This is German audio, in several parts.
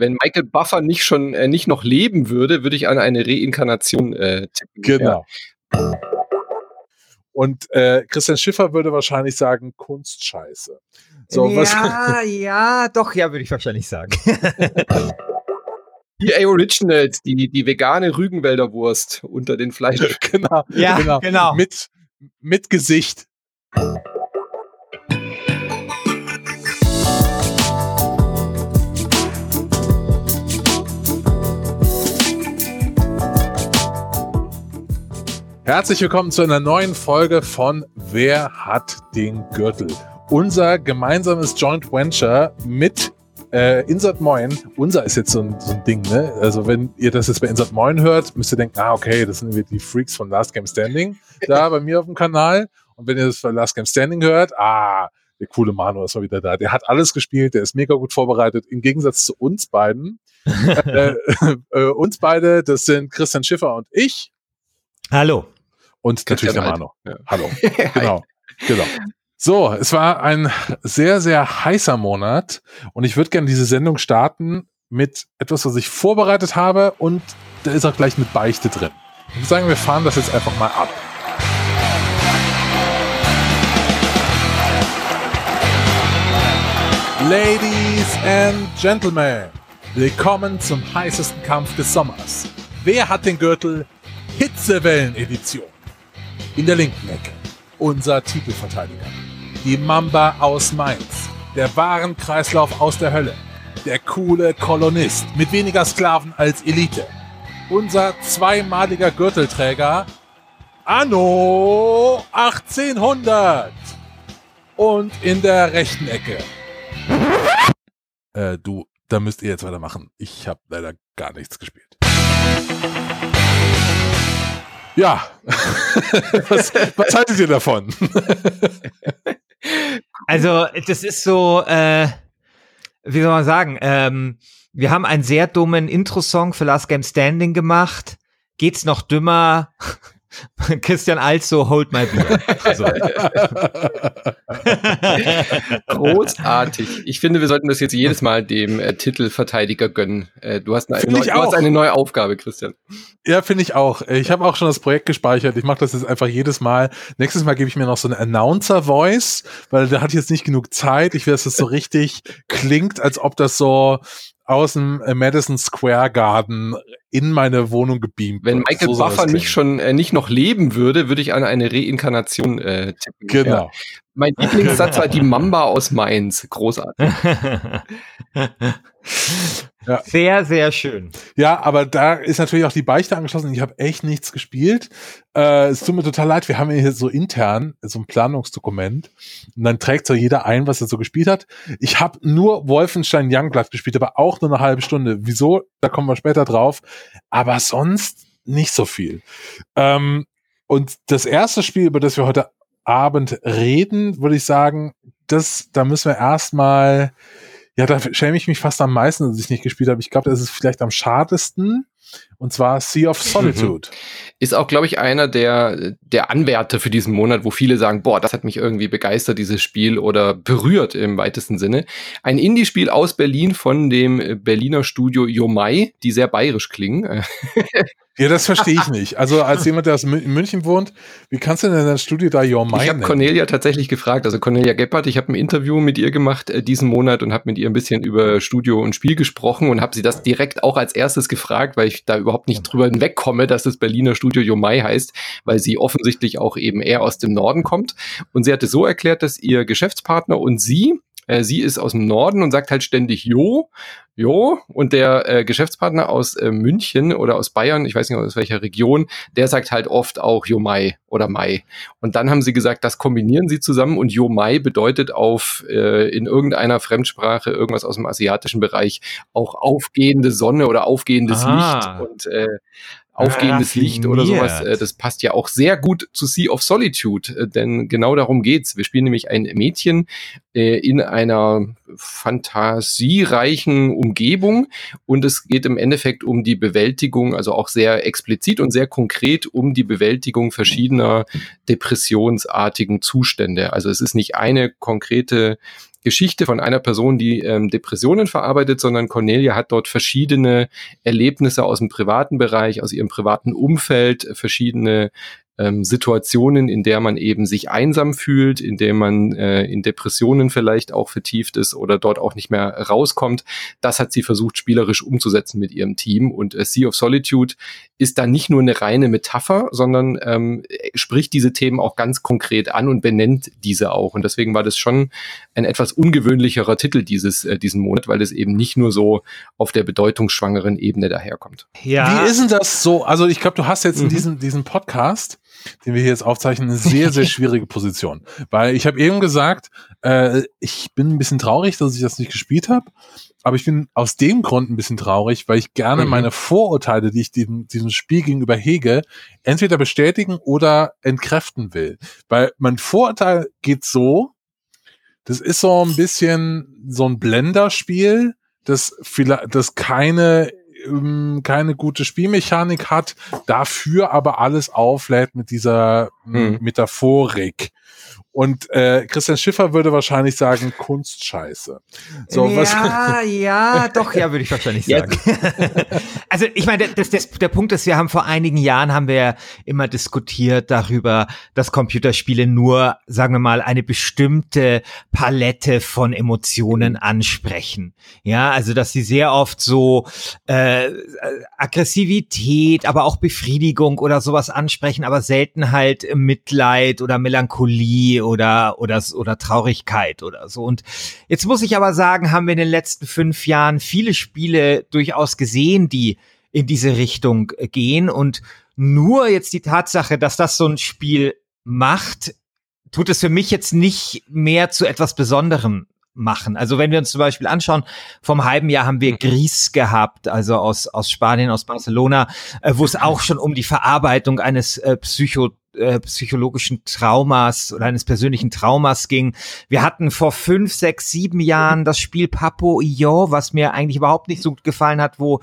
Wenn Michael Buffer nicht schon äh, nicht noch leben würde, würde ich an eine Reinkarnation äh, tippen. Genau. Ja. Und äh, Christian Schiffer würde wahrscheinlich sagen, Kunstscheiße. So, ja, ja, doch, ja, würde ich wahrscheinlich sagen. EA Originals, die, die vegane Rügenwälder Wurst unter den Fleisch. genau, ja, genau. genau. Mit, mit Gesicht. Herzlich willkommen zu einer neuen Folge von Wer hat den Gürtel? Unser gemeinsames Joint Venture mit äh, Insert Moin. Unser ist jetzt so ein, so ein, Ding, ne? Also wenn ihr das jetzt bei Insert Moin hört, müsst ihr denken, ah, okay, das sind die Freaks von Last Game Standing da bei mir auf dem Kanal. Und wenn ihr das bei Last Game Standing hört, ah, der coole Manu ist mal wieder da. Der hat alles gespielt, der ist mega gut vorbereitet. Im Gegensatz zu uns beiden. äh, äh, uns beide, das sind Christian Schiffer und ich. Hallo und natürlich der Mano. Ja. Hallo. genau. genau. So, es war ein sehr, sehr heißer Monat und ich würde gerne diese Sendung starten mit etwas, was ich vorbereitet habe und da ist auch gleich mit Beichte drin. Ich würde sagen, wir fahren das jetzt einfach mal ab. Ladies and Gentlemen, willkommen zum heißesten Kampf des Sommers. Wer hat den Gürtel? Hitzewellen-Edition. In der linken Ecke unser Titelverteidiger. Die Mamba aus Mainz. Der Warenkreislauf aus der Hölle. Der coole Kolonist mit weniger Sklaven als Elite. Unser zweimaliger Gürtelträger Anno 1800. Und in der rechten Ecke. Äh, du, da müsst ihr jetzt weitermachen. Ich habe leider gar nichts gespielt. Ja, was, was haltet ihr davon? also, das ist so, äh, wie soll man sagen, ähm, wir haben einen sehr dummen Intro-Song für Last Game Standing gemacht. Geht's noch dümmer? Christian Also, hold my beer. So. Großartig. Ich finde, wir sollten das jetzt jedes Mal dem äh, Titelverteidiger gönnen. Äh, du, hast eine, neu, du hast eine neue Aufgabe, Christian. Ja, finde ich auch. Ich habe auch schon das Projekt gespeichert. Ich mache das jetzt einfach jedes Mal. Nächstes Mal gebe ich mir noch so eine Announcer-Voice, weil der hat jetzt nicht genug Zeit. Ich will, dass das so richtig klingt, als ob das so aus dem äh, Madison Square Garden in meine Wohnung gebeamt. Wenn Michael so Buffer nicht schon äh, nicht noch leben würde, würde ich an eine Reinkarnation äh, tippen. Genau. Ja. Mein Lieblingssatz war die Mamba aus Mainz. Großartig. ja. Sehr, sehr schön. Ja, aber da ist natürlich auch die Beichte angeschlossen. Ich habe echt nichts gespielt. Äh, es tut mir total leid. Wir haben hier so intern so ein Planungsdokument und dann trägt so jeder ein, was er so gespielt hat. Ich habe nur Wolfenstein Youngblood gespielt, aber auch nur eine halbe Stunde. Wieso? Da kommen wir später drauf. Aber sonst nicht so viel. Ähm, und das erste Spiel, über das wir heute Abend reden, würde ich sagen, das, da müssen wir erstmal, ja, da schäme ich mich fast am meisten, dass ich nicht gespielt habe. Ich glaube, das ist vielleicht am schadesten. Und zwar Sea of Solitude. Ist auch, glaube ich, einer der, der Anwärter für diesen Monat, wo viele sagen, boah, das hat mich irgendwie begeistert, dieses Spiel, oder berührt im weitesten Sinne. Ein Indie-Spiel aus Berlin von dem Berliner Studio Yomai, die sehr bayerisch klingen. Ja, das verstehe ich nicht. Also als jemand, der aus München wohnt, wie kannst du denn in dein Studio da Your Mind Ich habe Cornelia tatsächlich gefragt, also Cornelia Geppert, ich habe ein Interview mit ihr gemacht äh, diesen Monat und habe mit ihr ein bisschen über Studio und Spiel gesprochen und habe sie das direkt auch als erstes gefragt, weil ich da überhaupt nicht drüber hinwegkomme, dass das Berliner Studio Yomai heißt, weil sie offensichtlich auch eben eher aus dem Norden kommt. Und sie hatte so erklärt, dass ihr Geschäftspartner und sie äh, sie ist aus dem Norden und sagt halt ständig Jo, Jo. Und der äh, Geschäftspartner aus äh, München oder aus Bayern, ich weiß nicht aus welcher Region, der sagt halt oft auch Jo Mai oder Mai. Und dann haben sie gesagt, das kombinieren sie zusammen und Jo Mai bedeutet auf äh, in irgendeiner Fremdsprache irgendwas aus dem asiatischen Bereich auch aufgehende Sonne oder aufgehendes Aha. Licht. Und äh, aufgehendes Licht oder sowas. Äh, das passt ja auch sehr gut zu Sea of Solitude, äh, denn genau darum geht's. Wir spielen nämlich ein Mädchen äh, in einer fantasiereichen Umgebung und es geht im Endeffekt um die Bewältigung, also auch sehr explizit und sehr konkret um die Bewältigung verschiedener depressionsartigen Zustände. Also es ist nicht eine konkrete Geschichte von einer Person, die ähm, Depressionen verarbeitet, sondern Cornelia hat dort verschiedene Erlebnisse aus dem privaten Bereich, aus ihrem privaten Umfeld, verschiedene ähm, Situationen, in der man eben sich einsam fühlt, in der man äh, in Depressionen vielleicht auch vertieft ist oder dort auch nicht mehr rauskommt. Das hat sie versucht spielerisch umzusetzen mit ihrem Team und äh, Sea of Solitude ist da nicht nur eine reine Metapher, sondern ähm, spricht diese Themen auch ganz konkret an und benennt diese auch und deswegen war das schon ein etwas ungewöhnlicherer Titel dieses äh, diesen Monat, weil es eben nicht nur so auf der bedeutungsschwangeren Ebene daherkommt. Ja. Wie ist denn das so? Also ich glaube, du hast jetzt in mhm. diesem diesen Podcast den wir hier jetzt aufzeichnen, eine sehr, sehr schwierige Position. Weil ich habe eben gesagt, äh, ich bin ein bisschen traurig, dass ich das nicht gespielt habe. Aber ich bin aus dem Grund ein bisschen traurig, weil ich gerne mhm. meine Vorurteile, die ich diesem, diesem Spiel gegenüber hege, entweder bestätigen oder entkräften will. Weil mein Vorurteil geht so, das ist so ein bisschen so ein Blender-Spiel, das vielleicht, das keine ähm, keine gute Spielmechanik hat, dafür aber alles auflädt mit dieser hm. Metaphorik. Und äh, Christian Schiffer würde wahrscheinlich sagen, Kunstscheiße. So, ja, was ja, doch, ja, würde ich wahrscheinlich sagen. also ich meine, das, das, der Punkt ist, wir haben vor einigen Jahren haben wir immer diskutiert darüber, dass Computerspiele nur, sagen wir mal, eine bestimmte Palette von Emotionen ansprechen. Ja, also dass sie sehr oft so äh, Aggressivität, aber auch Befriedigung oder sowas ansprechen, aber selten halt Mitleid oder Melancholie oder, oder, oder Traurigkeit oder so. Und jetzt muss ich aber sagen, haben wir in den letzten fünf Jahren viele Spiele durchaus gesehen, die in diese Richtung äh, gehen und nur jetzt die Tatsache, dass das so ein Spiel macht, tut es für mich jetzt nicht mehr zu etwas Besonderem machen. Also wenn wir uns zum Beispiel anschauen, vom halben Jahr haben wir. Gris gehabt, also aus, aus Spanien, aus Barcelona, äh, wo es auch schon um die Verarbeitung eines äh, Psycho äh, psychologischen Traumas oder eines persönlichen Traumas ging. Wir hatten vor fünf, sechs, sieben Jahren das Spiel Papo Io, was mir eigentlich überhaupt nicht so gut gefallen hat, wo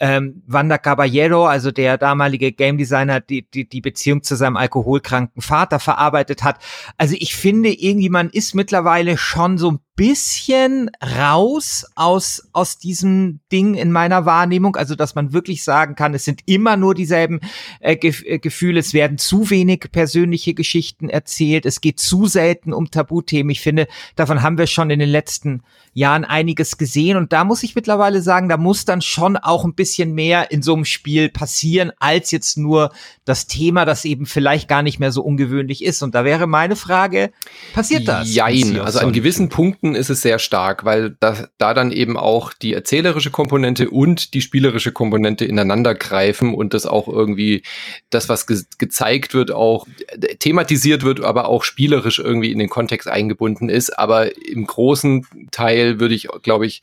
ähm, Wanda Caballero, also der damalige Game Designer, die, die, die Beziehung zu seinem alkoholkranken Vater verarbeitet hat. Also ich finde irgendwie, man ist mittlerweile schon so ein bisschen raus aus, aus diesem Ding in meiner Wahrnehmung. Also, dass man wirklich sagen kann, es sind immer nur dieselben äh, Gef äh, Gefühle, es werden zu wenig persönliche Geschichten erzählt, es geht zu selten um Tabuthemen. Ich finde, davon haben wir schon in den letzten Jahren einiges gesehen und da muss ich mittlerweile sagen, da muss dann schon auch ein bisschen mehr in so einem Spiel passieren, als jetzt nur das Thema, das eben vielleicht gar nicht mehr so ungewöhnlich ist. Und da wäre meine Frage, passiert das? Jein, also an gewissen Punkten Punkten ist es sehr stark, weil da, da dann eben auch die erzählerische Komponente und die spielerische Komponente ineinander greifen und das auch irgendwie das, was ge gezeigt wird, auch thematisiert wird, aber auch spielerisch irgendwie in den Kontext eingebunden ist. Aber im großen Teil würde ich, glaube ich,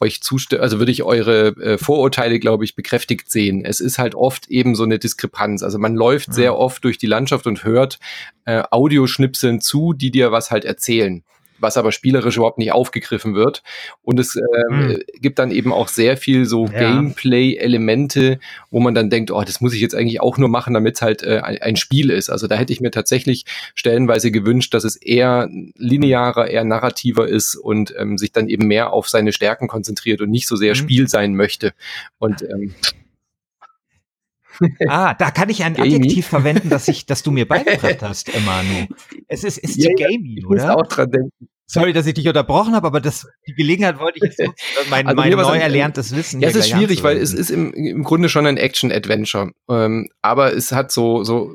euch zustimmen, also würde ich eure äh, Vorurteile, glaube ich, bekräftigt sehen. Es ist halt oft eben so eine Diskrepanz. Also man läuft mhm. sehr oft durch die Landschaft und hört äh, Audioschnipseln zu, die dir was halt erzählen was aber spielerisch überhaupt nicht aufgegriffen wird. Und es äh, mhm. gibt dann eben auch sehr viel so ja. Gameplay-Elemente, wo man dann denkt, oh, das muss ich jetzt eigentlich auch nur machen, damit es halt äh, ein, ein, Spiel ist. Also da hätte ich mir tatsächlich stellenweise gewünscht, dass es eher linearer, eher narrativer ist und ähm, sich dann eben mehr auf seine Stärken konzentriert und nicht so sehr mhm. Spiel sein möchte. Und ähm, ah, da kann ich ein gamey. Adjektiv verwenden, das ich, das du mir beigebracht hast, Manu. Es ist, ist ja, zu gamey, ich oder? Muss auch dran denken. Sorry, dass ich dich unterbrochen habe, aber das, die Gelegenheit wollte ich jetzt nutzen, mein, also mein neu erlerntes Wissen. Ja, es ist schwierig, weil es ist im, im Grunde schon ein Action-Adventure. Ähm, aber es hat so, so,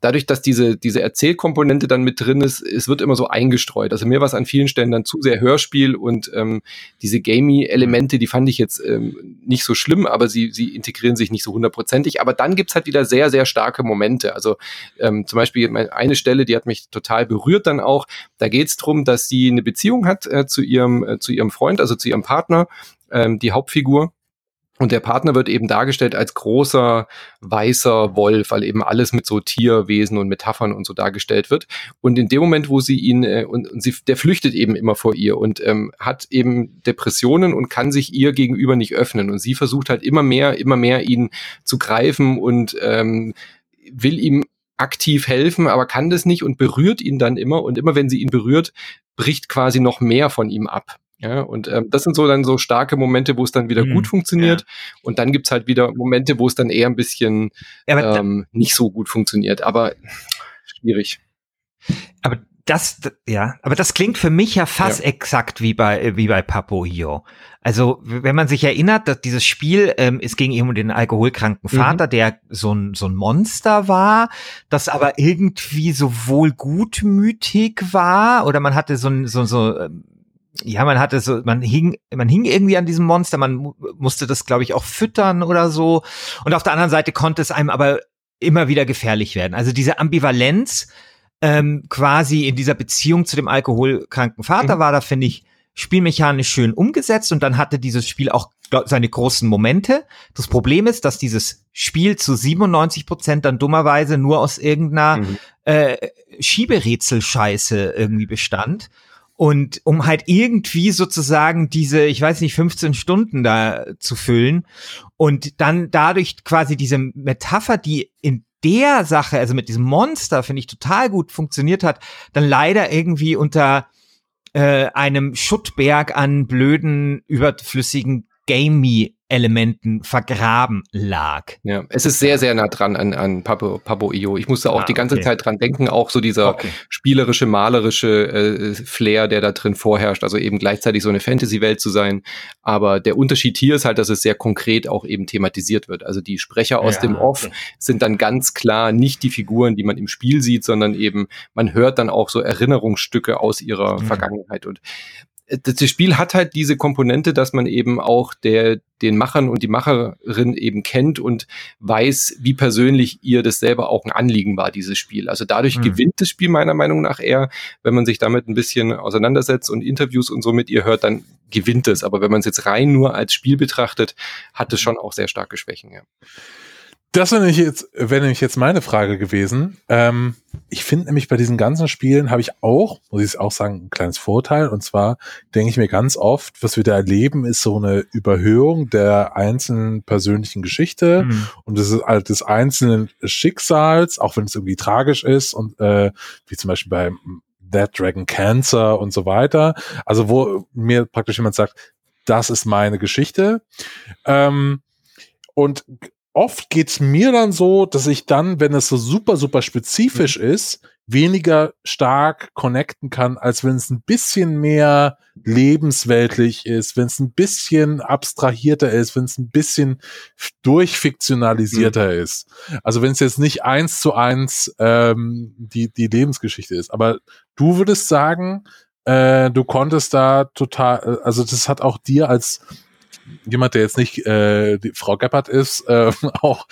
dadurch, dass diese, diese Erzählkomponente dann mit drin ist, es wird immer so eingestreut. Also mir war es an vielen Stellen dann zu sehr Hörspiel und ähm, diese Gamey-Elemente, die fand ich jetzt ähm, nicht so schlimm, aber sie, sie integrieren sich nicht so hundertprozentig. Aber dann gibt's halt wieder sehr, sehr starke Momente. Also ähm, zum Beispiel eine Stelle, die hat mich total berührt dann auch. Da geht's drum, dass sie eine Beziehung hat äh, zu ihrem, äh, zu ihrem Freund, also zu ihrem Partner, ähm, die Hauptfigur. Und der Partner wird eben dargestellt als großer weißer Wolf, weil eben alles mit so Tierwesen und Metaphern und so dargestellt wird. Und in dem Moment, wo sie ihn äh, und, und sie, der flüchtet eben immer vor ihr und ähm, hat eben Depressionen und kann sich ihr gegenüber nicht öffnen. Und sie versucht halt immer mehr, immer mehr ihn zu greifen und ähm, will ihm aktiv helfen, aber kann das nicht und berührt ihn dann immer. Und immer wenn sie ihn berührt, bricht quasi noch mehr von ihm ab. Ja, und ähm, das sind so dann so starke Momente, wo es dann wieder mhm, gut funktioniert. Ja. Und dann gibt's halt wieder Momente, wo es dann eher ein bisschen ja, ähm, nicht so gut funktioniert. Aber schwierig. Aber das, ja, aber das klingt für mich ja fast ja. exakt wie bei, wie bei Papo hier. Also, wenn man sich erinnert, dass dieses Spiel, ähm, es ging eben um den alkoholkranken mhm. Vater, mhm. der so ein, so ein Monster war, das aber irgendwie sowohl gutmütig war, oder man hatte so ein, so, so, ähm, ja, man hatte so, man hing, man hing irgendwie an diesem Monster, man mu musste das, glaube ich, auch füttern oder so. Und auf der anderen Seite konnte es einem aber immer wieder gefährlich werden. Also diese Ambivalenz, ähm, quasi in dieser Beziehung zu dem alkoholkranken Vater mhm. war, da finde ich spielmechanisch schön umgesetzt und dann hatte dieses Spiel auch seine großen Momente. Das Problem ist, dass dieses Spiel zu 97 Prozent dann dummerweise nur aus irgendeiner mhm. äh, Schieberätselscheiße irgendwie bestand. Und um halt irgendwie sozusagen diese, ich weiß nicht, 15 Stunden da zu füllen und dann dadurch quasi diese Metapher, die in der Sache, also mit diesem Monster, finde ich total gut funktioniert hat, dann leider irgendwie unter äh, einem Schuttberg an blöden, überflüssigen Gamey Elementen vergraben lag. Ja, es ist sehr, sehr nah dran an, an Papo, Papo Io. Ich musste auch ah, die ganze okay. Zeit dran denken, auch so dieser okay. spielerische, malerische äh, Flair, der da drin vorherrscht, also eben gleichzeitig so eine Fantasy-Welt zu sein. Aber der Unterschied hier ist halt, dass es sehr konkret auch eben thematisiert wird. Also die Sprecher aus ja, dem Off okay. sind dann ganz klar nicht die Figuren, die man im Spiel sieht, sondern eben, man hört dann auch so Erinnerungsstücke aus ihrer mhm. Vergangenheit. Und das Spiel hat halt diese Komponente, dass man eben auch der, den Machern und die Macherin eben kennt und weiß, wie persönlich ihr das selber auch ein Anliegen war, dieses Spiel. Also dadurch mhm. gewinnt das Spiel meiner Meinung nach eher, wenn man sich damit ein bisschen auseinandersetzt und Interviews und so mit ihr hört, dann gewinnt es. Aber wenn man es jetzt rein nur als Spiel betrachtet, hat es schon auch sehr starke Schwächen, ja. Das wäre nämlich jetzt, wäre nämlich jetzt meine Frage gewesen. Ähm, ich finde nämlich bei diesen ganzen Spielen habe ich auch, muss ich auch sagen, ein kleines Vorteil. Und zwar denke ich mir ganz oft, was wir da erleben, ist so eine Überhöhung der einzelnen persönlichen Geschichte mhm. und des, halt des einzelnen Schicksals, auch wenn es irgendwie tragisch ist und äh, wie zum Beispiel bei Dead Dragon Cancer und so weiter. Also wo mir praktisch jemand sagt, das ist meine Geschichte. Ähm, und oft geht's mir dann so, dass ich dann, wenn es so super, super spezifisch mhm. ist, weniger stark connecten kann, als wenn es ein bisschen mehr lebensweltlich ist, wenn es ein bisschen abstrahierter ist, wenn es ein bisschen durchfiktionalisierter mhm. ist. Also wenn es jetzt nicht eins zu eins ähm, die, die Lebensgeschichte ist. Aber du würdest sagen, äh, du konntest da total, also das hat auch dir als jemand, der jetzt nicht äh, die Frau Geppert ist, äh, auch,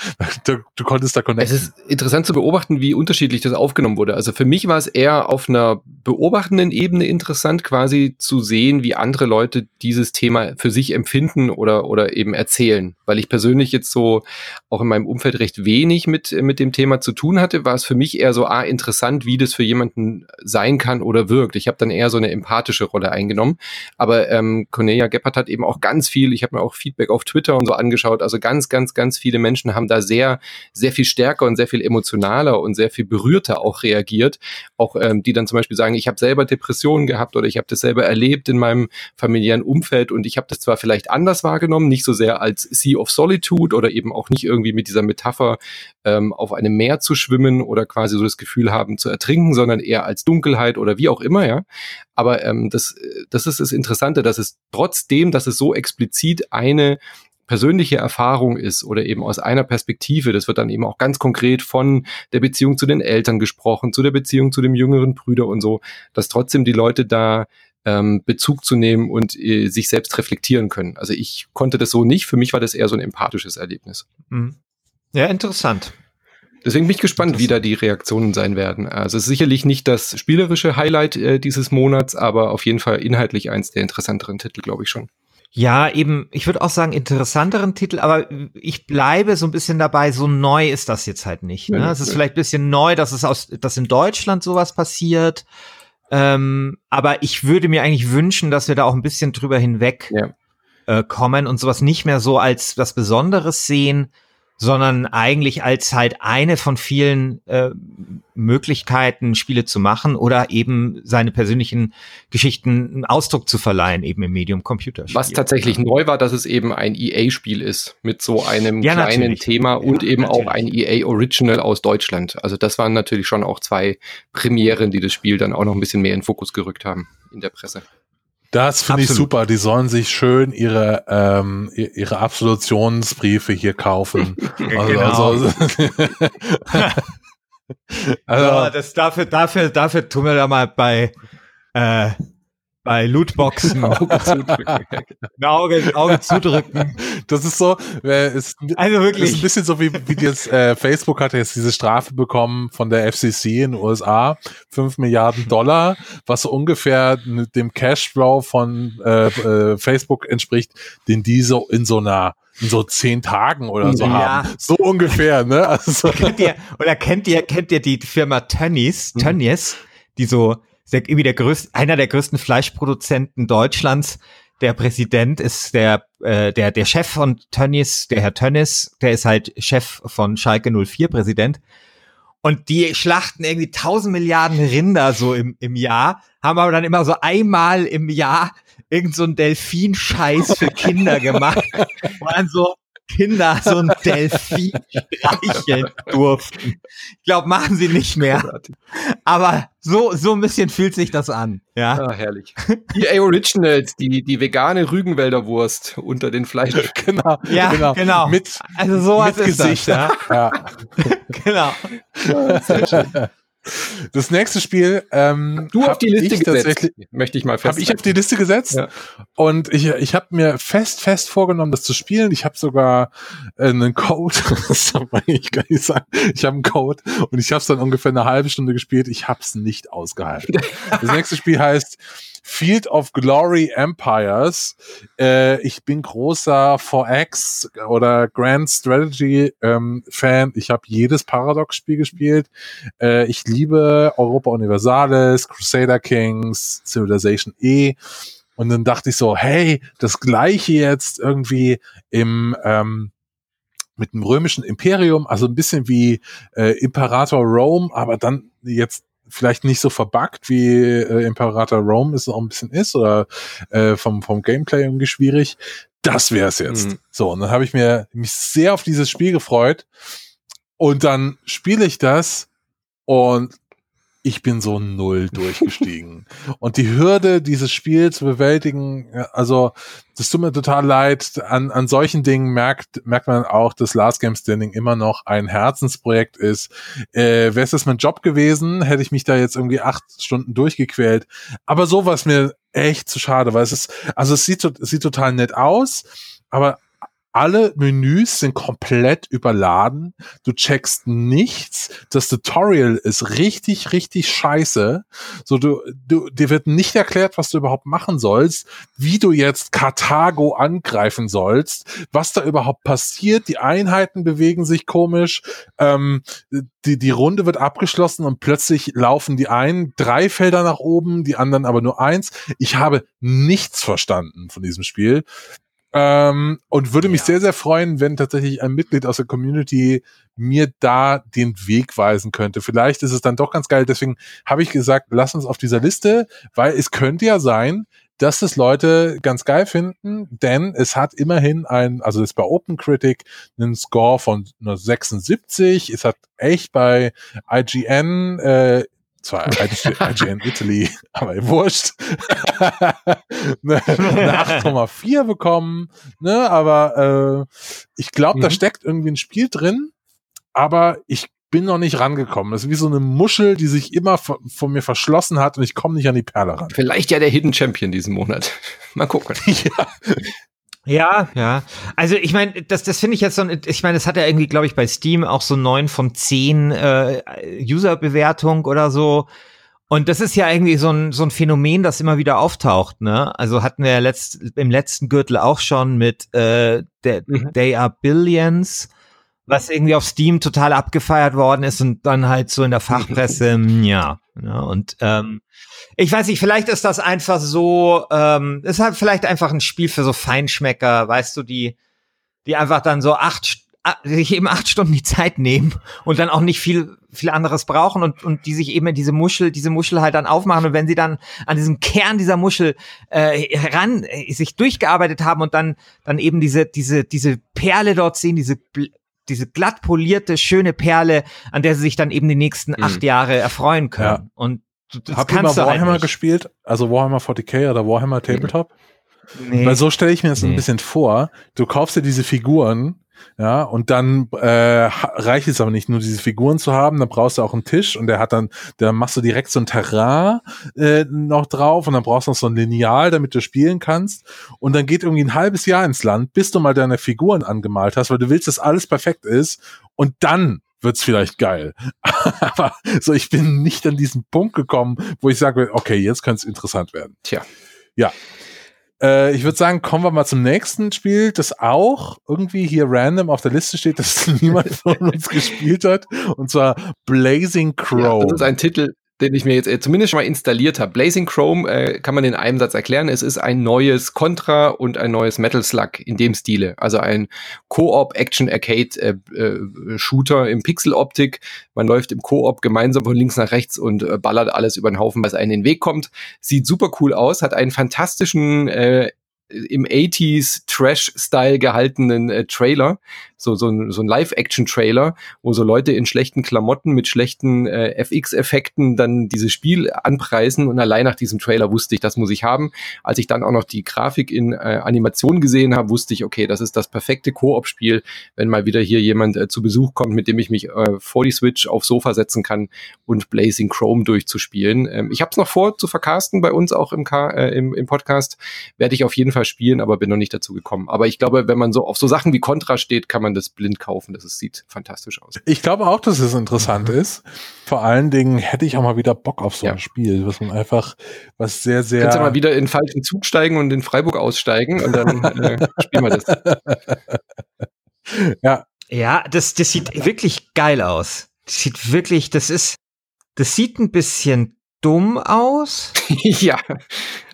du, du konntest da connecten. Es ist interessant zu beobachten, wie unterschiedlich das aufgenommen wurde. Also für mich war es eher auf einer beobachtenden Ebene interessant, quasi zu sehen, wie andere Leute dieses Thema für sich empfinden oder, oder eben erzählen. Weil ich persönlich jetzt so auch in meinem Umfeld recht wenig mit, mit dem Thema zu tun hatte, war es für mich eher so, ah, interessant, wie das für jemanden sein kann oder wirkt. Ich habe dann eher so eine empathische Rolle eingenommen. Aber ähm, Cornelia Geppert hat eben auch ganz viel, ich habe mir auch Feedback auf Twitter und so angeschaut. Also ganz, ganz, ganz viele Menschen haben da sehr, sehr viel stärker und sehr viel emotionaler und sehr viel berührter auch reagiert. Auch ähm, die dann zum Beispiel sagen, ich habe selber Depressionen gehabt oder ich habe das selber erlebt in meinem familiären Umfeld und ich habe das zwar vielleicht anders wahrgenommen, nicht so sehr als Sea of Solitude oder eben auch nicht irgendwie mit dieser Metapher ähm, auf einem Meer zu schwimmen oder quasi so das Gefühl haben zu ertrinken, sondern eher als Dunkelheit oder wie auch immer, ja. Aber ähm, das, das ist das Interessante, dass es trotzdem, dass es so explizit eine persönliche Erfahrung ist oder eben aus einer Perspektive, das wird dann eben auch ganz konkret von der Beziehung zu den Eltern gesprochen, zu der Beziehung zu dem jüngeren Brüder und so, dass trotzdem die Leute da ähm, Bezug zu nehmen und äh, sich selbst reflektieren können. Also ich konnte das so nicht, für mich war das eher so ein empathisches Erlebnis. Mhm. Ja, interessant. Deswegen bin ich gespannt, wie da die Reaktionen sein werden. Also es ist sicherlich nicht das spielerische Highlight äh, dieses Monats, aber auf jeden Fall inhaltlich eins der interessanteren Titel, glaube ich schon. Ja, eben, ich würde auch sagen, interessanteren Titel, aber ich bleibe so ein bisschen dabei, so neu ist das jetzt halt nicht. Ne? Ja, es ist ja. vielleicht ein bisschen neu, dass es aus, dass in Deutschland sowas passiert. Ähm, aber ich würde mir eigentlich wünschen, dass wir da auch ein bisschen drüber hinweg ja. äh, kommen und sowas nicht mehr so als was Besonderes sehen, sondern eigentlich als halt eine von vielen äh, Möglichkeiten, Spiele zu machen oder eben seine persönlichen Geschichten einen Ausdruck zu verleihen, eben im Medium Computerspiel. Was tatsächlich neu war, dass es eben ein EA-Spiel ist mit so einem ja, kleinen natürlich. Thema und ja, eben natürlich. auch ein EA Original aus Deutschland. Also das waren natürlich schon auch zwei Premieren, die das Spiel dann auch noch ein bisschen mehr in Fokus gerückt haben in der Presse. Das finde ich super. Die sollen sich schön ihre, ähm, ihre Absolutionsbriefe hier kaufen. Also, genau. also, also ja, das dafür, dafür, dafür tun wir da mal bei äh, bei Lootboxen Auge zudrücken. Ein Auge, Auge zudrücken. Das ist so, äh, ist, also wirklich. Ist ein bisschen so wie, wie jetzt äh, Facebook hat jetzt diese Strafe bekommen von der FCC in den USA, fünf Milliarden Dollar, was so ungefähr dem Cashflow von äh, äh, Facebook entspricht, den die so in so einer in so zehn Tagen oder so ja. haben. So ungefähr, ne? Also kennt ihr, oder kennt ihr, kennt ihr die Firma Tönnies, hm. Tönnies, die so der, irgendwie der größte, einer der größten Fleischproduzenten Deutschlands. Der Präsident ist der, äh, der, der Chef von Tönnies, der Herr Tönnies, der ist halt Chef von Schalke 04 Präsident. Und die schlachten irgendwie tausend Milliarden Rinder so im, im Jahr, haben aber dann immer so einmal im Jahr irgend so ein Delfin-Scheiß für Kinder gemacht. Und dann so, Kinder so ein Delfin streicheln durften. Ich glaube, machen sie nicht mehr. Aber so, so ein bisschen fühlt sich das an. Ja, ah, herrlich. EA Originals, die, die vegane Rügenwälder Wurst unter den Fleisch. genau. Ja, genau. genau. Mit, also sowas mit ist Gesicht. Das, ja. ja. genau. Das nächste Spiel ähm, du auf die Liste gesetzt, möchte ich mal festhalten. Habe ich auf die Liste gesetzt ja. und ich, ich habe mir fest fest vorgenommen, das zu spielen. Ich habe sogar äh, einen Code, das darf ich gar nicht sagen. Ich habe einen Code und ich habe es dann ungefähr eine halbe Stunde gespielt. Ich habe es nicht ausgehalten. Das nächste Spiel heißt Field of Glory Empires. Äh, ich bin großer 4X oder Grand Strategy ähm, Fan. Ich habe jedes Paradox-Spiel gespielt. Äh, ich liebe Europa Universalis, Crusader Kings, Civilization E. Und dann dachte ich so, hey, das gleiche jetzt irgendwie im ähm, mit dem römischen Imperium, also ein bisschen wie äh, Imperator Rome, aber dann jetzt vielleicht nicht so verbuggt wie äh, Imperator Rome es auch ein bisschen ist oder äh, vom, vom Gameplay irgendwie schwierig. Das wäre es jetzt. Mhm. So, und dann habe ich mir mich sehr auf dieses Spiel gefreut und dann spiele ich das und ich bin so null durchgestiegen. und die Hürde, dieses Spiel zu bewältigen, also das tut mir total leid. An, an solchen Dingen merkt, merkt man auch, dass Last Game Standing immer noch ein Herzensprojekt ist. Äh, Wäre es das mein Job gewesen, hätte ich mich da jetzt irgendwie acht Stunden durchgequält. Aber so war es mir echt zu schade, weil es ist, also es sieht, es sieht total nett aus, aber alle Menüs sind komplett überladen. Du checkst nichts. Das Tutorial ist richtig, richtig scheiße. So, du, du, dir wird nicht erklärt, was du überhaupt machen sollst, wie du jetzt Karthago angreifen sollst, was da überhaupt passiert. Die Einheiten bewegen sich komisch. Ähm, die, die Runde wird abgeschlossen und plötzlich laufen die einen drei Felder nach oben, die anderen aber nur eins. Ich habe nichts verstanden von diesem Spiel. Ähm, und würde mich ja. sehr, sehr freuen, wenn tatsächlich ein Mitglied aus der Community mir da den Weg weisen könnte. Vielleicht ist es dann doch ganz geil. Deswegen habe ich gesagt, lass uns auf dieser Liste, weil es könnte ja sein, dass es Leute ganz geil finden, denn es hat immerhin ein, also es ist bei OpenCritic einen Score von 76. Es hat echt bei IGN äh, zwar IGN Italy, aber wurscht, eine, eine 8,4 bekommen, ne, aber äh, ich glaube, mhm. da steckt irgendwie ein Spiel drin, aber ich bin noch nicht rangekommen. Das ist wie so eine Muschel, die sich immer von mir verschlossen hat und ich komme nicht an die Perle ran. Vielleicht ja der Hidden Champion diesen Monat. Mal gucken. ja. Ja, ja. Also ich meine, das, das finde ich jetzt so, ich meine, das hat ja irgendwie, glaube ich, bei Steam auch so neun von zehn äh, User-Bewertung oder so. Und das ist ja irgendwie so ein, so ein Phänomen, das immer wieder auftaucht, ne? Also hatten wir ja letzt, im letzten Gürtel auch schon mit äh, der, mhm. They Are Billions, was irgendwie auf Steam total abgefeiert worden ist und dann halt so in der Fachpresse, ja. Ja und ähm, ich weiß nicht, vielleicht ist das einfach so, ähm, ist halt vielleicht einfach ein Spiel für so Feinschmecker, weißt du, die, die einfach dann so acht, sich eben acht Stunden die Zeit nehmen und dann auch nicht viel viel anderes brauchen und und die sich eben in diese Muschel diese Muschel halt dann aufmachen und wenn sie dann an diesem Kern dieser Muschel äh, heran äh, sich durchgearbeitet haben und dann dann eben diese diese diese Perle dort sehen diese diese glatt polierte schöne Perle an der sie sich dann eben die nächsten mhm. acht Jahre erfreuen können ja. und das Habt ihr mal Warhammer halt gespielt? Also Warhammer 40k oder Warhammer Tabletop? Nee. Weil so stelle ich mir das nee. ein bisschen vor. Du kaufst dir diese Figuren ja, und dann äh, reicht es aber nicht nur diese Figuren zu haben, dann brauchst du auch einen Tisch und der hat dann, da machst du direkt so ein Terrain äh, noch drauf und dann brauchst du noch so ein Lineal, damit du spielen kannst. Und dann geht irgendwie ein halbes Jahr ins Land, bis du mal deine Figuren angemalt hast, weil du willst, dass alles perfekt ist. Und dann wird's vielleicht geil. aber so, ich bin nicht an diesen Punkt gekommen, wo ich sage, okay, jetzt könnte es interessant werden. Tja. Ja, äh, ich würde sagen, kommen wir mal zum nächsten Spiel, das auch irgendwie hier random auf der Liste steht, das niemand von uns gespielt hat. Und zwar Blazing Crow. Ja, das ist ein Titel, den ich mir jetzt äh, zumindest schon mal installiert habe. Blazing Chrome äh, kann man in einem Satz erklären. Es ist ein neues Contra und ein neues Metal Slug in dem Stile. Also ein Co-op Action Arcade äh, äh, Shooter im Pixel-Optik. Man läuft im Co-op gemeinsam von links nach rechts und äh, ballert alles über den Haufen, was einem in den Weg kommt. Sieht super cool aus, hat einen fantastischen äh, im 80s Trash-Style gehaltenen äh, Trailer, so, so ein, so ein Live-Action-Trailer, wo so Leute in schlechten Klamotten mit schlechten äh, FX-Effekten dann dieses Spiel anpreisen und allein nach diesem Trailer wusste ich, das muss ich haben. Als ich dann auch noch die Grafik in äh, Animation gesehen habe, wusste ich, okay, das ist das perfekte Koop-Spiel, wenn mal wieder hier jemand äh, zu Besuch kommt, mit dem ich mich äh, vor die Switch aufs Sofa setzen kann und Blazing Chrome durchzuspielen. Ähm, ich habe es noch vor zu vercasten bei uns auch im, K äh, im, im Podcast, werde ich auf jeden Fall spielen, aber bin noch nicht dazu gekommen. Aber ich glaube, wenn man so auf so Sachen wie Contra steht, kann man das blind kaufen. Das ist, sieht fantastisch aus. Ich glaube auch, dass es interessant mhm. ist. Vor allen Dingen hätte ich auch mal wieder Bock auf so ein Spiel, was man einfach, was sehr, sehr. Kannst du mal wieder in den falschen Zug steigen und in Freiburg aussteigen und dann äh, spielen wir das. ja. Ja, das, das sieht wirklich geil aus. Das sieht wirklich, das ist, das sieht ein bisschen dumm aus. ja.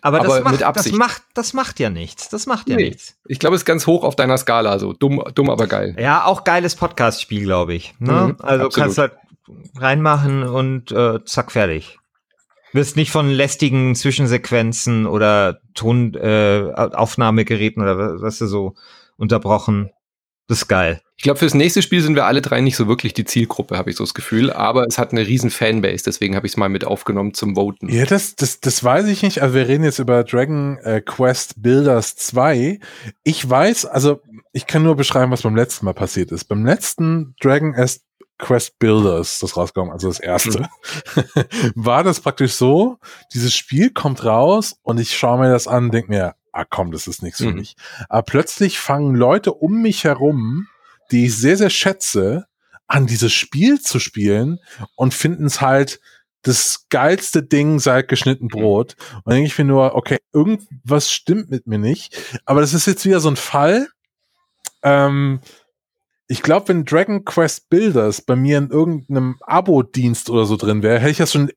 Aber, das, aber macht, das macht, das macht ja nichts. Das macht ja nee. nichts. Ich glaube, es ist ganz hoch auf deiner Skala, so dumm, dumm, aber geil. Ja, auch geiles Podcast-Spiel, glaube ich. Ne? Mhm, also absolut. kannst halt reinmachen und äh, zack, fertig. Wirst nicht von lästigen Zwischensequenzen oder Tonaufnahmegeräten äh, oder was du so unterbrochen. Das ist geil. Ich glaube, fürs nächste Spiel sind wir alle drei nicht so wirklich die Zielgruppe, habe ich so das Gefühl. Aber es hat eine riesen Fanbase, deswegen habe ich es mal mit aufgenommen zum Voten. Ja, das, das, das weiß ich nicht. Also wir reden jetzt über Dragon äh, Quest Builders 2. Ich weiß, also ich kann nur beschreiben, was beim letzten Mal passiert ist. Beim letzten Dragon Quest Builders, das rausgekommen, also das erste, mhm. war das praktisch so, dieses Spiel kommt raus und ich schaue mir das an und denke mir, ah komm, das ist nichts mhm. für mich. Aber plötzlich fangen Leute um mich herum, die ich sehr, sehr schätze, an dieses Spiel zu spielen und finden es halt das geilste Ding seit geschnitten mhm. Brot. Und dann denke ich mir nur, okay, irgendwas stimmt mit mir nicht. Aber das ist jetzt wieder so ein Fall. Ähm, ich glaube, wenn Dragon Quest Builders bei mir in irgendeinem Abo-Dienst oder so drin wäre, hätte ich das schon,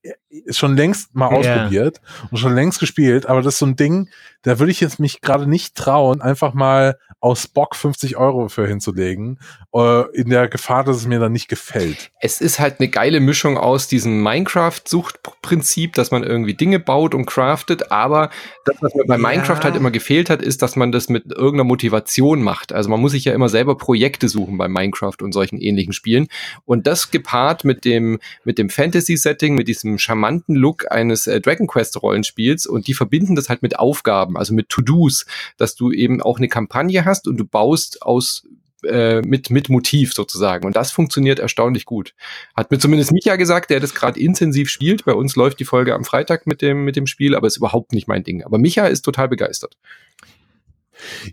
schon längst mal ausprobiert yeah. und schon längst gespielt. Aber das ist so ein Ding, da würde ich jetzt mich gerade nicht trauen, einfach mal aus Bock 50 Euro für hinzulegen, äh, in der Gefahr, dass es mir dann nicht gefällt. Es ist halt eine geile Mischung aus diesem Minecraft-Suchtprinzip, dass man irgendwie Dinge baut und craftet, aber das, was mir bei ja. Minecraft halt immer gefehlt hat, ist, dass man das mit irgendeiner Motivation macht. Also man muss sich ja immer selber Projekte suchen bei Minecraft und solchen ähnlichen Spielen. Und das gepaart mit dem, mit dem Fantasy-Setting, mit diesem charmanten Look eines äh, Dragon Quest-Rollenspiels und die verbinden das halt mit Aufgaben, also mit To-Dos, dass du eben auch eine Kampagne hast und du baust aus äh, mit, mit Motiv sozusagen. Und das funktioniert erstaunlich gut. Hat mir zumindest Micha gesagt, der das gerade intensiv spielt. Bei uns läuft die Folge am Freitag mit dem, mit dem Spiel, aber ist überhaupt nicht mein Ding. Aber Micha ist total begeistert.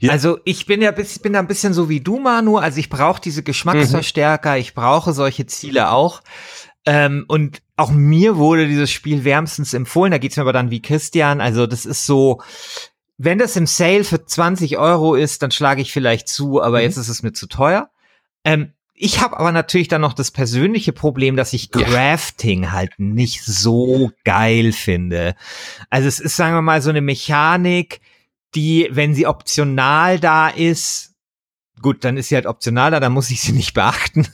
Ja. Also ich bin ja ich bin da ein bisschen so wie du, Manu. Also ich brauche diese Geschmacksverstärker, mhm. ich brauche solche Ziele auch. Ähm, und auch mir wurde dieses Spiel wärmstens empfohlen. Da geht's mir aber dann wie Christian. Also das ist so, wenn das im Sale für 20 Euro ist, dann schlage ich vielleicht zu, aber mhm. jetzt ist es mir zu teuer. Ähm, ich habe aber natürlich dann noch das persönliche Problem, dass ich Crafting ja. halt nicht so geil finde. Also es ist, sagen wir mal, so eine Mechanik, die, wenn sie optional da ist, gut, dann ist sie halt optionaler, dann muss ich sie nicht beachten.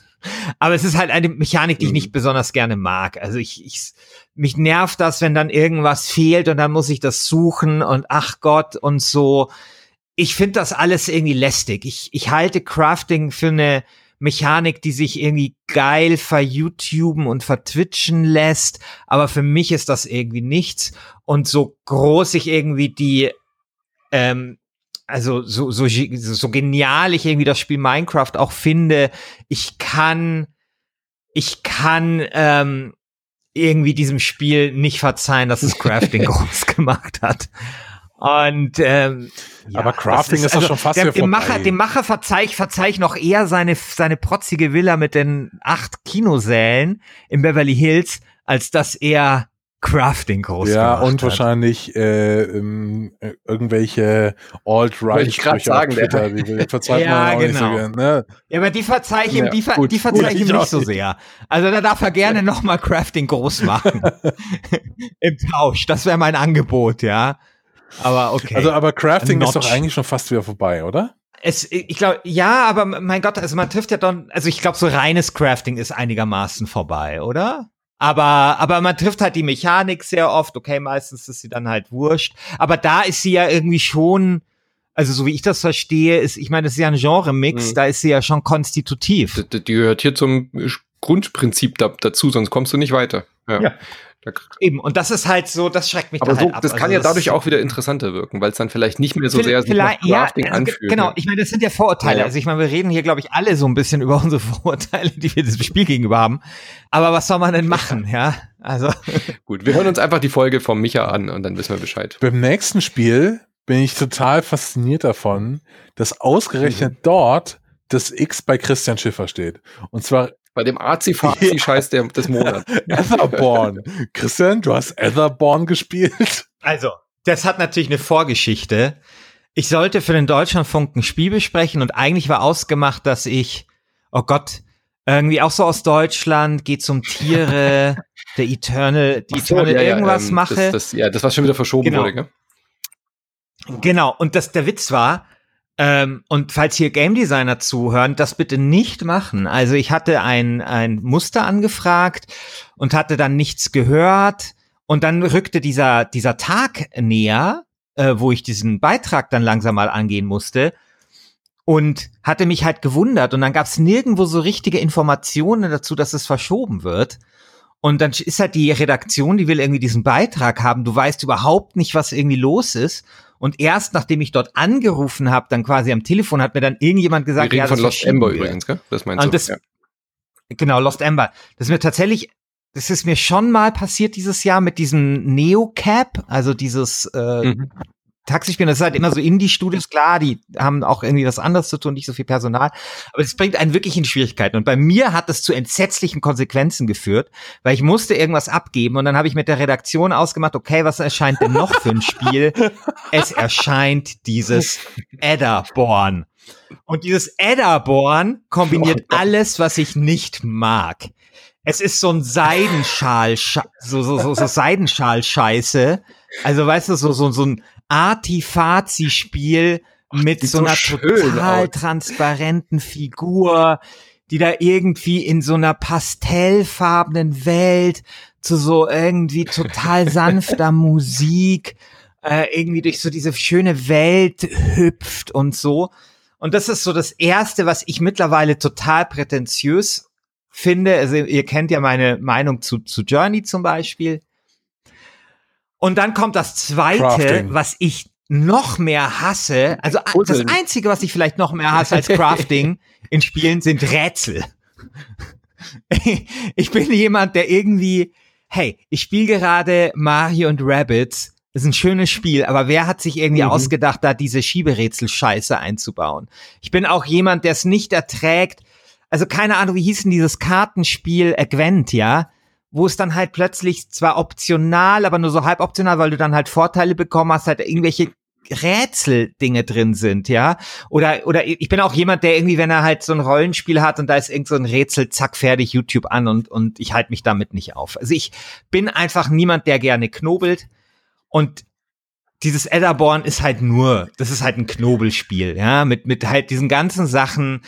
Aber es ist halt eine Mechanik, die ich nicht besonders gerne mag. Also ich, ich, mich nervt das, wenn dann irgendwas fehlt und dann muss ich das suchen und ach Gott und so. Ich finde das alles irgendwie lästig. Ich, ich halte Crafting für eine Mechanik, die sich irgendwie geil ver-YouTuben und vertwitchen lässt. Aber für mich ist das irgendwie nichts. Und so groß ich irgendwie die, ähm, also so, so, so genial ich irgendwie das Spiel Minecraft auch finde, ich kann, ich kann ähm, irgendwie diesem Spiel nicht verzeihen, dass es Crafting groß gemacht hat. Und ähm, ja, aber Crafting ist, ist also, schon fast der, dem Macher, dem Macher verzeih ich, verzeih ich noch eher seine seine protzige Villa mit den acht Kinosälen in Beverly Hills, als dass er Crafting groß Ja, und hat. wahrscheinlich äh, ähm, äh, irgendwelche Alt-Right-Sprüche auf Twitter, die, die ja, man genau. nicht so gern. Ne? Ja, aber die verzeih ich ihm, ja, die, ver die verzeih ich ihm nicht so sehr. Also da darf er gerne nochmal Crafting groß machen. Im Tausch. Das wäre mein Angebot, ja. Aber okay. Also, aber Crafting ist doch eigentlich schon fast wieder vorbei, oder? Es, ich glaube, ja, aber mein Gott, also man trifft ja dann, also ich glaube, so reines Crafting ist einigermaßen vorbei, oder? Aber, aber man trifft halt die Mechanik sehr oft. Okay, meistens ist sie dann halt wurscht. Aber da ist sie ja irgendwie schon, also so wie ich das verstehe, ist, ich meine, das ist ja ein Genre-Mix, mhm. da ist sie ja schon konstitutiv. Die, die gehört hier zum Grundprinzip da, dazu, sonst kommst du nicht weiter. Ja. ja. Eben, und das ist halt so, das schreckt mich Aber da so, halt ab. das kann also ja das dadurch auch wieder interessanter wirken, weil es dann vielleicht nicht mehr so sehr sich nach Crafting ja, also anfühlt. Genau, ich meine, das sind ja Vorurteile. Ja. Also ich meine, wir reden hier, glaube ich, alle so ein bisschen über unsere Vorurteile, die wir diesem Spiel gegenüber haben. Aber was soll man denn machen, ja? Also. Gut, wir hören uns einfach die Folge vom Micha an und dann wissen wir Bescheid. Beim nächsten Spiel bin ich total fasziniert davon, dass ausgerechnet mhm. dort das X bei Christian Schiffer steht. Und zwar bei dem Azi-Fazi-Scheiß ja. des Monats. Etherborn. Christian, du hast Etherborn gespielt? Also, das hat natürlich eine Vorgeschichte. Ich sollte für den Deutschlandfunk ein Spiel besprechen und eigentlich war ausgemacht, dass ich, oh Gott, irgendwie auch so aus Deutschland, geht zum Tiere, der Eternal, die so, Eternal ja, irgendwas ja, ähm, mache. Das, das, ja, das war schon wieder verschoben genau. wurde, gell? Genau, und das, der Witz war, ähm, und falls hier Game Designer zuhören, das bitte nicht machen. Also ich hatte ein, ein Muster angefragt und hatte dann nichts gehört. Und dann rückte dieser, dieser Tag näher, äh, wo ich diesen Beitrag dann langsam mal angehen musste. Und hatte mich halt gewundert. Und dann gab es nirgendwo so richtige Informationen dazu, dass es verschoben wird. Und dann ist halt die Redaktion, die will irgendwie diesen Beitrag haben. Du weißt überhaupt nicht, was irgendwie los ist. Und erst nachdem ich dort angerufen habe, dann quasi am Telefon, hat mir dann irgendjemand gesagt, Wir reden ja, das von Lost Ember übrigens, gell? Das meinst du? Das, ja. Genau, Lost Ember. Das ist mir tatsächlich, das ist mir schon mal passiert dieses Jahr mit diesem Neocap, also dieses äh, mhm. Taxispielen, das ist halt immer so Indie-Studios, klar, die haben auch irgendwie was anderes zu tun, nicht so viel Personal, aber das bringt einen wirklich in Schwierigkeiten. Und bei mir hat das zu entsetzlichen Konsequenzen geführt, weil ich musste irgendwas abgeben und dann habe ich mit der Redaktion ausgemacht, okay, was erscheint denn noch für ein Spiel? es erscheint dieses Adderborn. Und dieses Adderborn kombiniert oh alles, was ich nicht mag. Es ist so ein Seidenschal, so, so, so, so Seidenschal-Scheiße. Also weißt du, so, so, so ein Artifazi-Spiel mit so, so einer total aus. transparenten Figur, die da irgendwie in so einer pastellfarbenen Welt zu so irgendwie total sanfter Musik äh, irgendwie durch so diese schöne Welt hüpft und so. Und das ist so das Erste, was ich mittlerweile total prätentiös finde. Also ihr kennt ja meine Meinung zu, zu Journey zum Beispiel. Und dann kommt das zweite, Crafting. was ich noch mehr hasse. Also das einzige, was ich vielleicht noch mehr hasse als Crafting in Spielen sind Rätsel. ich bin jemand, der irgendwie, hey, ich spiele gerade Mario und Rabbits. Das ist ein schönes Spiel, aber wer hat sich irgendwie mhm. ausgedacht, da diese Schieberätsel-Scheiße einzubauen? Ich bin auch jemand, der es nicht erträgt. Also keine Ahnung, wie hieß denn dieses Kartenspiel Agvent, ja? Wo es dann halt plötzlich zwar optional, aber nur so halb optional, weil du dann halt Vorteile bekommen hast, halt irgendwelche Rätseldinge drin sind, ja. Oder, oder ich bin auch jemand, der irgendwie, wenn er halt so ein Rollenspiel hat und da ist irgend so ein Rätsel, zack, fertig, YouTube an und, und ich halte mich damit nicht auf. Also ich bin einfach niemand, der gerne knobelt und dieses Edderborn ist halt nur, das ist halt ein Knobelspiel, ja, mit, mit halt diesen ganzen Sachen.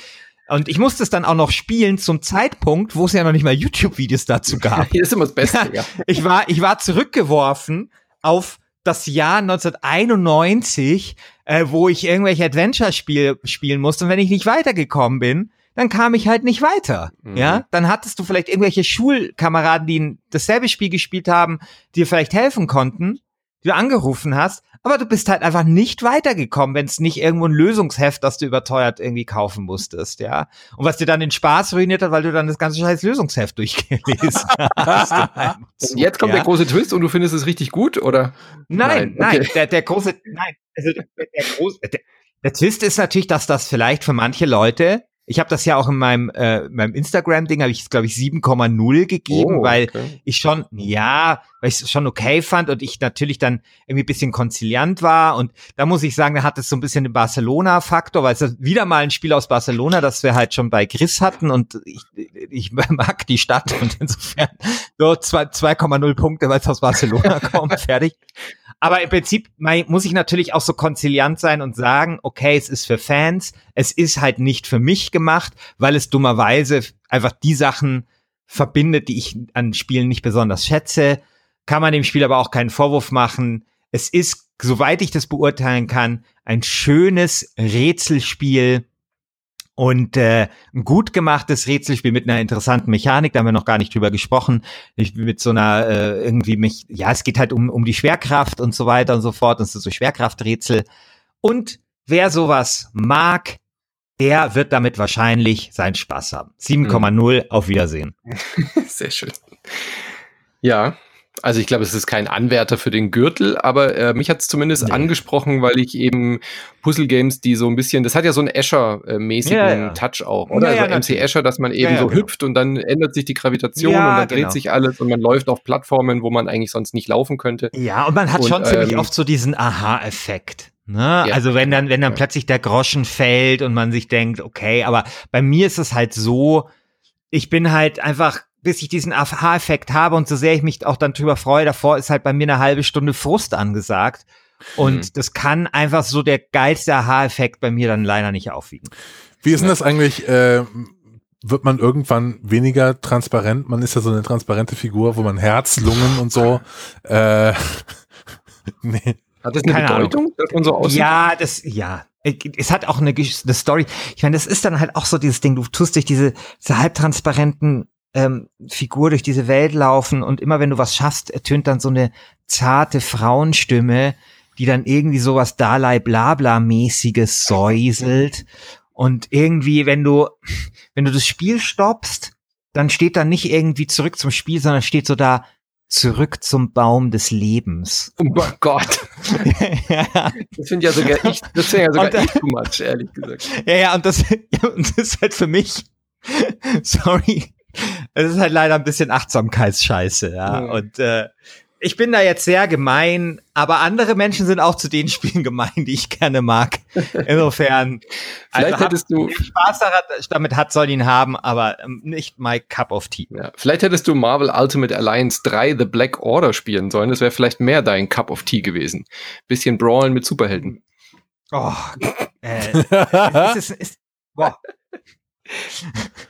Und ich musste es dann auch noch spielen zum Zeitpunkt, wo es ja noch nicht mal YouTube-Videos dazu gab. Hier ist immer das Beste, ja. Ich war, ich war zurückgeworfen auf das Jahr 1991, äh, wo ich irgendwelche Adventure-Spiele spielen musste. Und wenn ich nicht weitergekommen bin, dann kam ich halt nicht weiter. Mhm. Ja, dann hattest du vielleicht irgendwelche Schulkameraden, die dasselbe Spiel gespielt haben, dir vielleicht helfen konnten die du angerufen hast, aber du bist halt einfach nicht weitergekommen, wenn es nicht irgendwo ein Lösungsheft, das du überteuert irgendwie kaufen musstest, ja. Und was dir dann den Spaß ruiniert hat, weil du dann das ganze scheiß Lösungsheft durchgelesen hast. und jetzt kommt ja? der große Twist und du findest es richtig gut, oder? Nein, nein, okay. der, der große, nein, also der, der große, der, der Twist ist natürlich, dass das vielleicht für manche Leute ich habe das ja auch in meinem, äh, meinem Instagram-Ding, habe ich glaube ich 7,0 gegeben, oh, weil okay. ich schon, ja, weil ich es schon okay fand und ich natürlich dann irgendwie bisschen konziliant war. Und da muss ich sagen, da hat es so ein bisschen den Barcelona-Faktor, weil es wieder mal ein Spiel aus Barcelona, das wir halt schon bei Chris hatten und ich, ich mag die Stadt und insofern so 2,0 Punkte, weil es aus Barcelona kommt, fertig. Aber im Prinzip muss ich natürlich auch so konziliant sein und sagen, okay, es ist für Fans, es ist halt nicht für mich gemacht, weil es dummerweise einfach die Sachen verbindet, die ich an Spielen nicht besonders schätze. Kann man dem Spiel aber auch keinen Vorwurf machen. Es ist, soweit ich das beurteilen kann, ein schönes Rätselspiel, und äh, ein gut gemachtes Rätselspiel mit einer interessanten Mechanik, da haben wir noch gar nicht drüber gesprochen. Ich, mit so einer äh, irgendwie mich, ja, es geht halt um, um die Schwerkraft und so weiter und so fort. Und es ist so Schwerkrafträtsel. Und wer sowas mag, der wird damit wahrscheinlich seinen Spaß haben. 7,0, mhm. auf Wiedersehen. Sehr schön. Ja, also ich glaube, es ist kein Anwärter für den Gürtel, aber äh, mich hat es zumindest nee. angesprochen, weil ich eben Puzzle-Games, die so ein bisschen, das hat ja so einen Escher-mäßigen ja, ja. Touch auch, oder? Ja, also MC Escher, dass man eben so genau. hüpft und dann ändert sich die Gravitation und dann genau. dreht sich alles und man läuft auf Plattformen, wo man eigentlich sonst nicht laufen könnte. Ja, und man hat und, schon ziemlich ähm, oft so diesen Aha-Effekt. Ne? Ja. Also wenn dann, wenn dann plötzlich der Groschen fällt und man sich denkt, okay, aber bei mir ist es halt so, ich bin halt einfach bis ich diesen Aha-Effekt habe und so sehr ich mich auch dann drüber freue, davor ist halt bei mir eine halbe Stunde Frust angesagt. Und mhm. das kann einfach so der geilste Aha-Effekt bei mir dann leider nicht aufwiegen. Wie ist denn das eigentlich? Äh, wird man irgendwann weniger transparent? Man ist ja so eine transparente Figur, wo man Herz, Lungen und so. Äh, nee. Hat das eine Keine Bedeutung, Ahnung. dass man so aussieht? Ja, das, ja. Es hat auch eine, eine Story. Ich meine, das ist dann halt auch so dieses Ding, du tust dich diese, diese halbtransparenten ähm, Figur durch diese Welt laufen und immer wenn du was schaffst, ertönt dann so eine zarte Frauenstimme, die dann irgendwie sowas Dalai Blabla mäßiges säuselt und irgendwie wenn du wenn du das Spiel stoppst, dann steht da nicht irgendwie zurück zum Spiel, sondern steht so da zurück zum Baum des Lebens. Oh mein Gott. Das finde ja sogar ich, das finde ja sogar und, ich too much, ehrlich gesagt. Ja, ja, und das, ja, und das ist halt für mich, sorry, es ist halt leider ein bisschen Achtsamkeitsscheiße, ja. Mhm. Und äh, ich bin da jetzt sehr gemein, aber andere Menschen sind auch zu den Spielen gemein, die ich gerne mag. Insofern, vielleicht also hättest du Spaß damit hat, soll ihn haben, aber ähm, nicht my cup of tea. Ja, vielleicht hättest du Marvel Ultimate Alliance 3 The Black Order spielen sollen. Das wäre vielleicht mehr dein Cup of Tea gewesen. Bisschen Brawlen mit Superhelden. Oh, äh, ist, ist, ist, boah.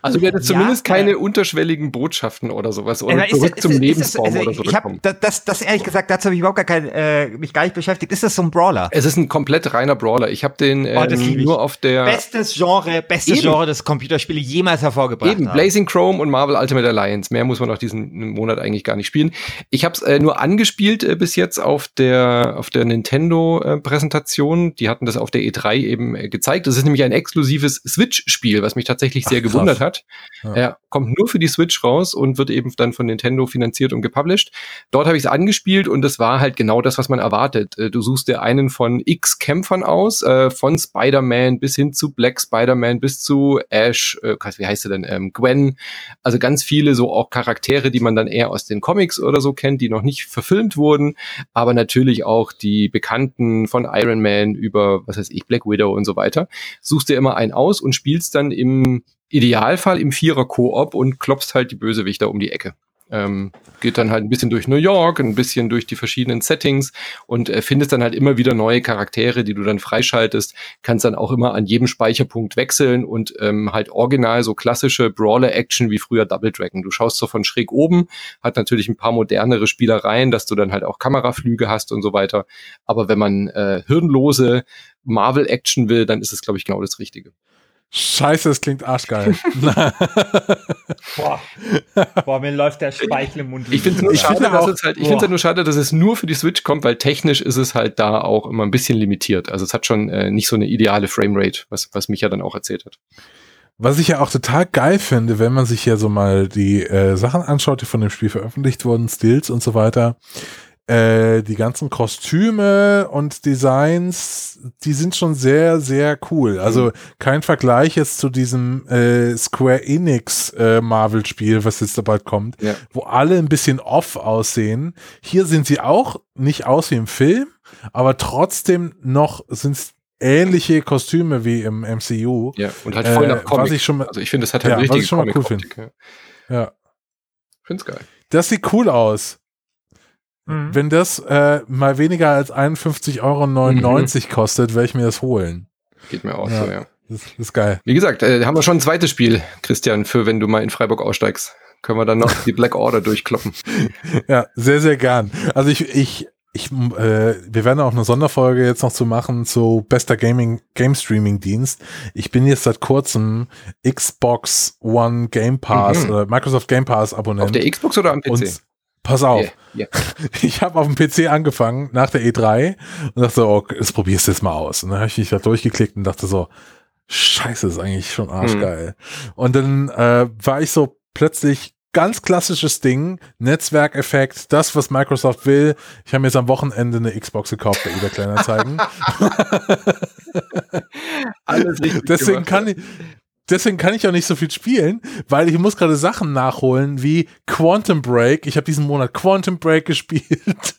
Also wir hätten zumindest ja, keine äh, unterschwelligen Botschaften oder sowas oder äh, zurück ist, zum ist, Lebensbaum also oder so. Ich hab, das, das ehrlich gesagt, dazu habe ich überhaupt gar kein, äh, mich gar nicht beschäftigt. Ist das so ein Brawler? Es ist ein komplett reiner Brawler. Ich habe den äh, oh, nur auf der bestes Genre, bestes. Genre des Computerspiele jemals hervorgebracht. Eben haben. Blazing Chrome und Marvel Ultimate Alliance. Mehr muss man auch diesen Monat eigentlich gar nicht spielen. Ich habe es äh, nur angespielt äh, bis jetzt auf der auf der Nintendo äh, Präsentation. Die hatten das auf der E3 eben äh, gezeigt. Das ist nämlich ein exklusives Switch-Spiel, was mich tatsächlich sehr Ach, gewundert hat hat. Ja. Er kommt nur für die Switch raus und wird eben dann von Nintendo finanziert und gepublished. Dort habe ich es angespielt und das war halt genau das, was man erwartet. Äh, du suchst dir einen von X Kämpfern aus, äh, von Spider-Man bis hin zu Black Spider-Man bis zu Ash, äh, wie heißt er denn, ähm, Gwen. Also ganz viele so auch Charaktere, die man dann eher aus den Comics oder so kennt, die noch nicht verfilmt wurden, aber natürlich auch die Bekannten von Iron Man über, was weiß ich, Black Widow und so weiter. Suchst dir immer einen aus und spielst dann im Idealfall im Vierer Koop und klopfst halt die Bösewichter um die Ecke. Ähm, geht dann halt ein bisschen durch New York, ein bisschen durch die verschiedenen Settings und äh, findest dann halt immer wieder neue Charaktere, die du dann freischaltest, kannst dann auch immer an jedem Speicherpunkt wechseln und ähm, halt original so klassische Brawler-Action wie früher Double Dragon. Du schaust so von schräg oben, hat natürlich ein paar modernere Spielereien, dass du dann halt auch Kameraflüge hast und so weiter. Aber wenn man äh, hirnlose Marvel-Action will, dann ist es, glaube ich, genau das Richtige. Scheiße, es klingt arschgeil. Boah. Boah, mir läuft der Speichel im Mund. Ich finde es halt, ich finde es halt nur schade, dass es nur für die Switch kommt, weil technisch ist es halt da auch immer ein bisschen limitiert. Also es hat schon äh, nicht so eine ideale Framerate, was, was mich ja dann auch erzählt hat. Was ich ja auch total geil finde, wenn man sich ja so mal die äh, Sachen anschaut, die von dem Spiel veröffentlicht wurden, Stills und so weiter, äh, die ganzen Kostüme und Designs, die sind schon sehr, sehr cool. Also mhm. kein Vergleich jetzt zu diesem äh, Square Enix äh, Marvel-Spiel, was jetzt bald kommt, ja. wo alle ein bisschen off aussehen. Hier sind sie auch nicht aus wie im Film, aber trotzdem noch sind es ähnliche Kostüme wie im MCU. Ja, und halt voll nach äh, Comic. Was ich schon, also ich finde, das hat halt ja, richtig schon mal cool finde. Ja. ja. Find's geil. Das sieht cool aus. Mhm. Wenn das äh, mal weniger als 51,99 Euro mhm. kostet, werde ich mir das holen. Geht mir auch ja. so, ja. Das, das, ist geil. Wie gesagt, äh, haben wir schon ein zweites Spiel, Christian, für wenn du mal in Freiburg aussteigst. Können wir dann noch die Black Order durchkloppen. Ja, sehr, sehr gern. Also ich, ich, ich, äh, wir werden auch eine Sonderfolge jetzt noch zu machen zu bester Gaming, Game Streaming Dienst. Ich bin jetzt seit kurzem Xbox One Game Pass, mhm. äh, Microsoft Game Pass Abonnent. Auf der Xbox oder am PC? Und Pass auf. Yeah, yeah. Ich habe auf dem PC angefangen nach der E3 und dachte, oh, das probierst du jetzt mal aus. Und dann habe ich mich da durchgeklickt und dachte so, scheiße, ist eigentlich schon arschgeil. Mhm. Und dann äh, war ich so plötzlich ganz klassisches Ding, Netzwerkeffekt, das, was Microsoft will. Ich habe mir jetzt am Wochenende eine Xbox gekauft bei eBay Kleinanzeigen. Alles richtig Deswegen gemacht. kann ich, deswegen kann ich auch nicht so viel spielen, weil ich muss gerade Sachen nachholen wie Quantum Break. Ich habe diesen Monat Quantum Break gespielt.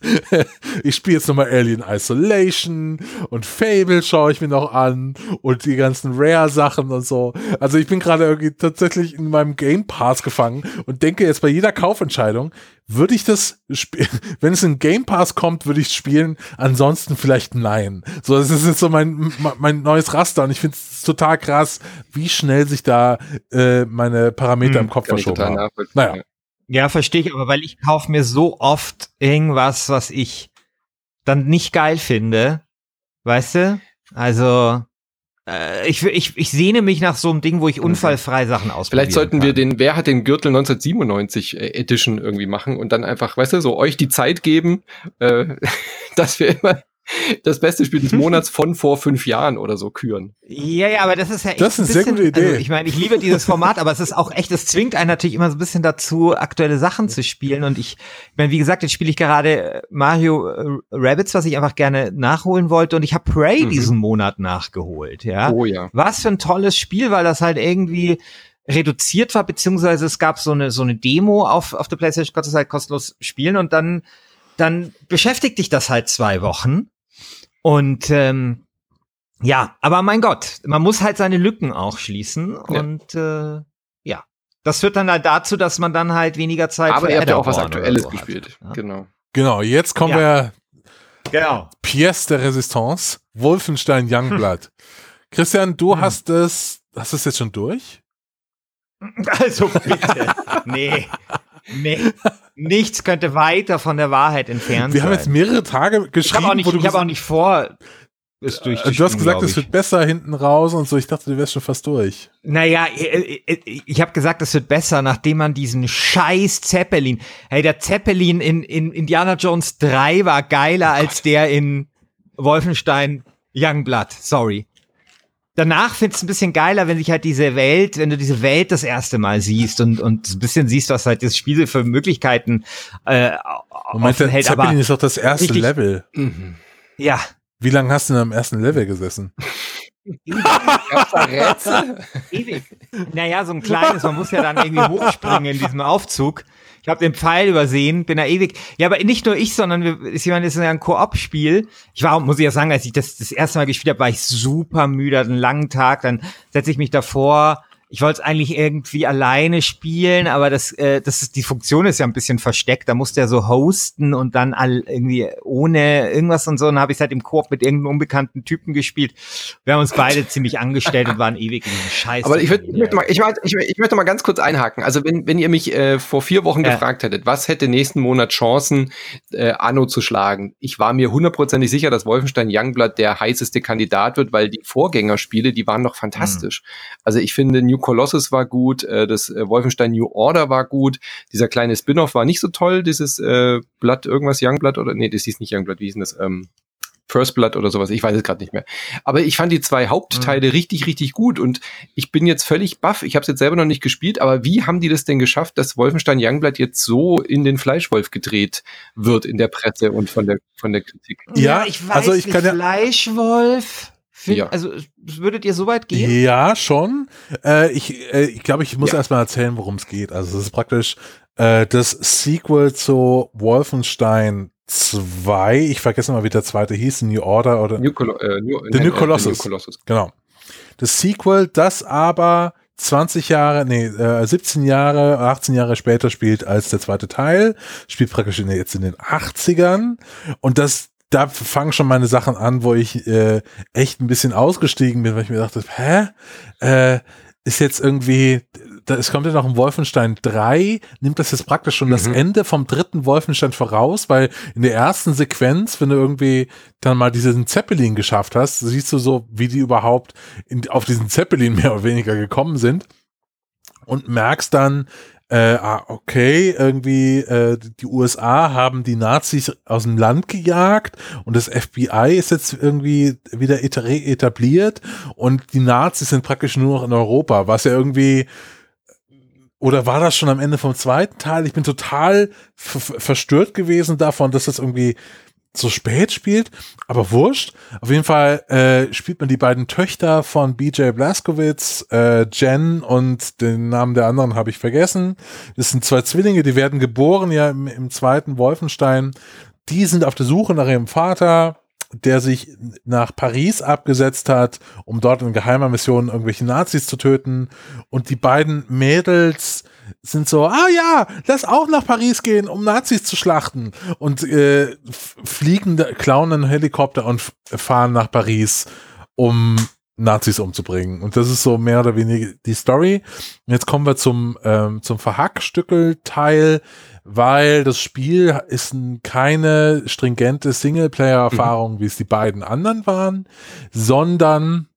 ich spiele jetzt nochmal Alien Isolation und Fable schaue ich mir noch an und die ganzen Rare-Sachen und so. Also ich bin gerade irgendwie tatsächlich in meinem Game Pass gefangen und denke jetzt bei jeder Kaufentscheidung, würde ich das spielen, wenn es in Game Pass kommt, würde ich es spielen, ansonsten vielleicht nein. So, das ist jetzt so mein, mein neues Raster und ich finde es total krass, wie schnell sich da äh, meine Parameter hm, im Kopf verschoben haben. Naja. Ja, verstehe ich, aber weil ich kaufe mir so oft irgendwas, was ich dann nicht geil finde, weißt du? Also, ich, ich, ich sehne mich nach so einem Ding, wo ich mhm. unfallfrei Sachen ausprobieren Vielleicht sollten kann. wir den Wer hat den Gürtel 1997 äh, Edition irgendwie machen und dann einfach, weißt du, so euch die Zeit geben, äh, dass wir immer das beste Spiel des Monats von vor fünf Jahren oder so küren. Ja, ja, aber das ist ja echt Das ist eine bisschen, sehr gute Idee. Also ich meine, ich liebe dieses Format, aber es ist auch echt, es zwingt einen natürlich immer so ein bisschen dazu, aktuelle Sachen zu spielen. Und ich, ich meine, wie gesagt, jetzt spiele ich gerade Mario äh, Rabbits, was ich einfach gerne nachholen wollte. Und ich habe Prey mhm. diesen Monat nachgeholt. Ja. Oh ja. Was für ein tolles Spiel, weil das halt irgendwie reduziert war, beziehungsweise es gab so eine so eine Demo auf auf der PlayStation, konntest du halt kostenlos spielen und dann dann beschäftigt dich das halt zwei Wochen und ähm, ja, aber mein Gott, man muss halt seine Lücken auch schließen ja. und äh, ja, das führt dann halt dazu, dass man dann halt weniger Zeit aber für ihr habt ja auch was Aktuelles so gespielt, hat, genau. Genau, jetzt kommen ja. wir genau. Pièce de Resistance, Wolfenstein Youngblood. Christian, du hm. hast es, hast du es jetzt schon durch? Also bitte, nee, nee. Nichts könnte weiter von der Wahrheit entfernt Wir sein. haben jetzt mehrere Tage geschrieben. Ich habe auch, nicht, ich hab auch nicht vor, es durch Du hast gesagt, es wird besser hinten raus und so. Ich dachte, du wärst schon fast durch. Naja, ich, ich, ich habe gesagt, es wird besser, nachdem man diesen scheiß Zeppelin. Hey, der Zeppelin in, in Indiana Jones 3 war geiler oh als der in Wolfenstein Youngblood. Sorry danach findest du ein bisschen geiler, wenn sich halt diese Welt, wenn du diese Welt das erste Mal siehst und, und ein bisschen siehst, was halt das Spiel für Möglichkeiten äh, Moment, der hält. Zeppelin aber ist doch das erste richtig, Level. Mhm. Ja. Wie lange hast du denn am ersten Level gesessen? Ewig. Naja, so ein kleines, man muss ja dann irgendwie hochspringen in diesem Aufzug. Ich habe den Pfeil übersehen, bin da ewig. Ja, aber nicht nur ich, sondern wir, ist jemand, ist ja ein Koop-Spiel. Ich war, muss ich ja sagen, als ich das das erste Mal gespielt habe, war ich super müde, einen langen Tag. Dann setze ich mich davor, ich wollte es eigentlich irgendwie alleine spielen, aber das, äh, das ist, die Funktion ist ja ein bisschen versteckt. Da musste er so hosten und dann all, irgendwie ohne irgendwas und so. Und habe ich halt im Koop mit irgendeinem unbekannten Typen gespielt. Wir haben uns beide ziemlich angestellt und waren ewig in diesem Scheiß. Aber ich, würd, ich, möchte mal, ich, ich, ich möchte mal ganz kurz einhaken. Also wenn, wenn ihr mich äh, vor vier Wochen ja. gefragt hättet, was hätte nächsten Monat Chancen, äh, Anno zu schlagen? Ich war mir hundertprozentig sicher, dass Wolfenstein Youngblood der heißeste Kandidat wird, weil die Vorgängerspiele, die waren noch fantastisch. Mhm. Also ich finde New Colossus war gut, äh, das äh, Wolfenstein New Order war gut, dieser kleine Spin-off war nicht so toll, dieses äh, Blatt irgendwas Youngblood oder nee, das hieß nicht Youngblood, wie hieß denn das? Ähm, First Blood oder sowas, ich weiß es gerade nicht mehr. Aber ich fand die zwei Hauptteile mhm. richtig, richtig gut und ich bin jetzt völlig baff. Ich habe es jetzt selber noch nicht gespielt, aber wie haben die das denn geschafft, dass Wolfenstein Youngblood jetzt so in den Fleischwolf gedreht wird in der Presse und von der von der Kritik? Ja, ich weiß, also ich kann ja Fleischwolf Find, ja. Also würdet ihr so weit gehen? Ja, schon. Äh, ich äh, ich glaube, ich muss ja. erstmal erzählen, worum es geht. Also es ist praktisch äh, das Sequel zu Wolfenstein 2. Ich vergesse mal, wie der zweite hieß, New Order oder New, Colo äh, New, The New Colossus. New Colossus. Genau. Das Sequel, das aber 20 Jahre, nee, äh, 17 Jahre, 18 Jahre später spielt als der zweite Teil, spielt praktisch in, jetzt in den 80ern und das da fangen schon meine Sachen an, wo ich äh, echt ein bisschen ausgestiegen bin, weil ich mir dachte, hä? Äh, ist jetzt irgendwie, da, es kommt ja noch ein Wolfenstein 3, nimmt das jetzt praktisch schon mhm. das Ende vom dritten Wolfenstein voraus, weil in der ersten Sequenz, wenn du irgendwie dann mal diesen Zeppelin geschafft hast, siehst du so, wie die überhaupt in, auf diesen Zeppelin mehr oder weniger gekommen sind und merkst dann, äh, ah, okay, irgendwie äh, die USA haben die Nazis aus dem Land gejagt und das FBI ist jetzt irgendwie wieder etabliert und die Nazis sind praktisch nur noch in Europa, was ja irgendwie oder war das schon am Ende vom zweiten Teil? Ich bin total verstört gewesen davon, dass das irgendwie so spät spielt, aber wurscht. Auf jeden Fall äh, spielt man die beiden Töchter von BJ Blazkowicz, äh, Jen und den Namen der anderen habe ich vergessen. Das sind zwei Zwillinge, die werden geboren ja im, im zweiten Wolfenstein. Die sind auf der Suche nach ihrem Vater, der sich nach Paris abgesetzt hat, um dort in geheimer Mission irgendwelche Nazis zu töten. Und die beiden Mädels sind so, ah ja, lass auch nach Paris gehen, um Nazis zu schlachten. Und äh, fliegen, klauen einen Helikopter und fahren nach Paris, um Nazis umzubringen. Und das ist so mehr oder weniger die Story. Jetzt kommen wir zum, ähm, zum Verhackstückel-Teil, weil das Spiel ist keine stringente Singleplayer-Erfahrung, mhm. wie es die beiden anderen waren, sondern